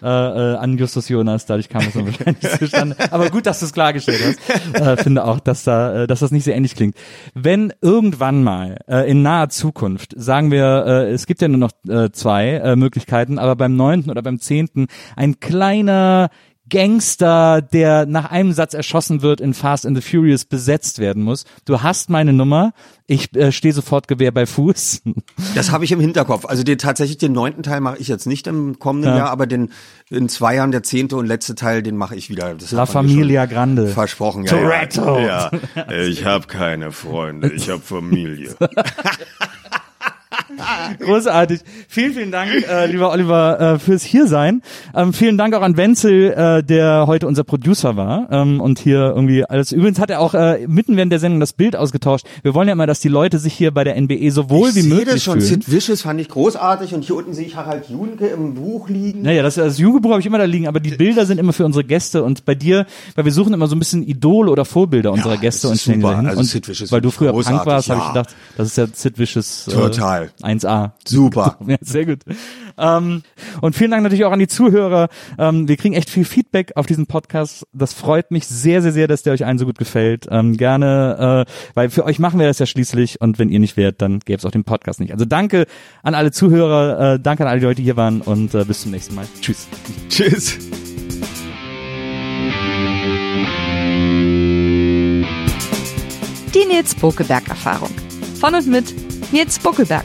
äh, äh, an Justus Jonas, dadurch kam es dann wahrscheinlich zustande. Aber gut, dass du es klargestellt hast. Äh, finde auch, dass da, äh, dass das nicht sehr ähnlich klingt. Wenn irgendwann mal äh, in naher Zukunft, sagen wir, äh, es gibt ja nur noch äh, zwei äh, Möglichkeiten, aber beim neunten oder beim zehnten ein kleiner Gangster, der nach einem Satz erschossen wird, in Fast and the Furious besetzt werden muss. Du hast meine Nummer. Ich äh, stehe sofort Gewehr bei Fuß. Das habe ich im Hinterkopf. Also den, tatsächlich den neunten Teil mache ich jetzt nicht im kommenden Ja. Jahr, aber den in zwei Jahren der zehnte und letzte Teil, den mache ich wieder. Das La Familia Grande. Versprochen. Ja, Toretto. Ja, ja. Ich habe keine Freunde, ich habe Familie. Großartig. Vielen, vielen Dank, äh, lieber Oliver, äh, fürs Hiersein. Ähm, vielen Dank auch an Wenzel, äh, der heute unser Producer war ähm, und hier irgendwie alles. Übrigens hat er auch äh, mitten während der Sendung das Bild ausgetauscht. Wir wollen ja immer, dass die Leute sich hier bei der NBE so wohl ich wie sehe möglich das schon. fühlen. Sid Vicious fand ich großartig und hier unten sehe ich Harald Junke im Buch liegen. Naja, das, das Jugendbuch habe ich immer da liegen, aber die Bilder sind immer für unsere Gäste und bei dir, weil wir suchen immer so ein bisschen Idole oder Vorbilder unserer Gäste und stellen. Also und weil du ich früher Punk großartig, warst, habe ich ja. gedacht, das ist ja Sid Vicious äh, Total. 1A. Super. Ja, sehr gut. Ähm, und vielen Dank natürlich auch an die Zuhörer. Ähm, wir kriegen echt viel Feedback auf diesen Podcast. Das freut mich sehr, sehr, sehr, dass der euch allen so gut gefällt. Ähm, gerne, äh, weil für euch machen wir das ja schließlich und wenn ihr nicht wärt, dann gäbe es auch den Podcast nicht. Also danke an alle Zuhörer, äh, danke an alle Leute, die hier waren und äh, bis zum nächsten Mal. Tschüss. Tschüss. Die Nils Bokeberg Erfahrung. Von und mit Nils Buckelberg.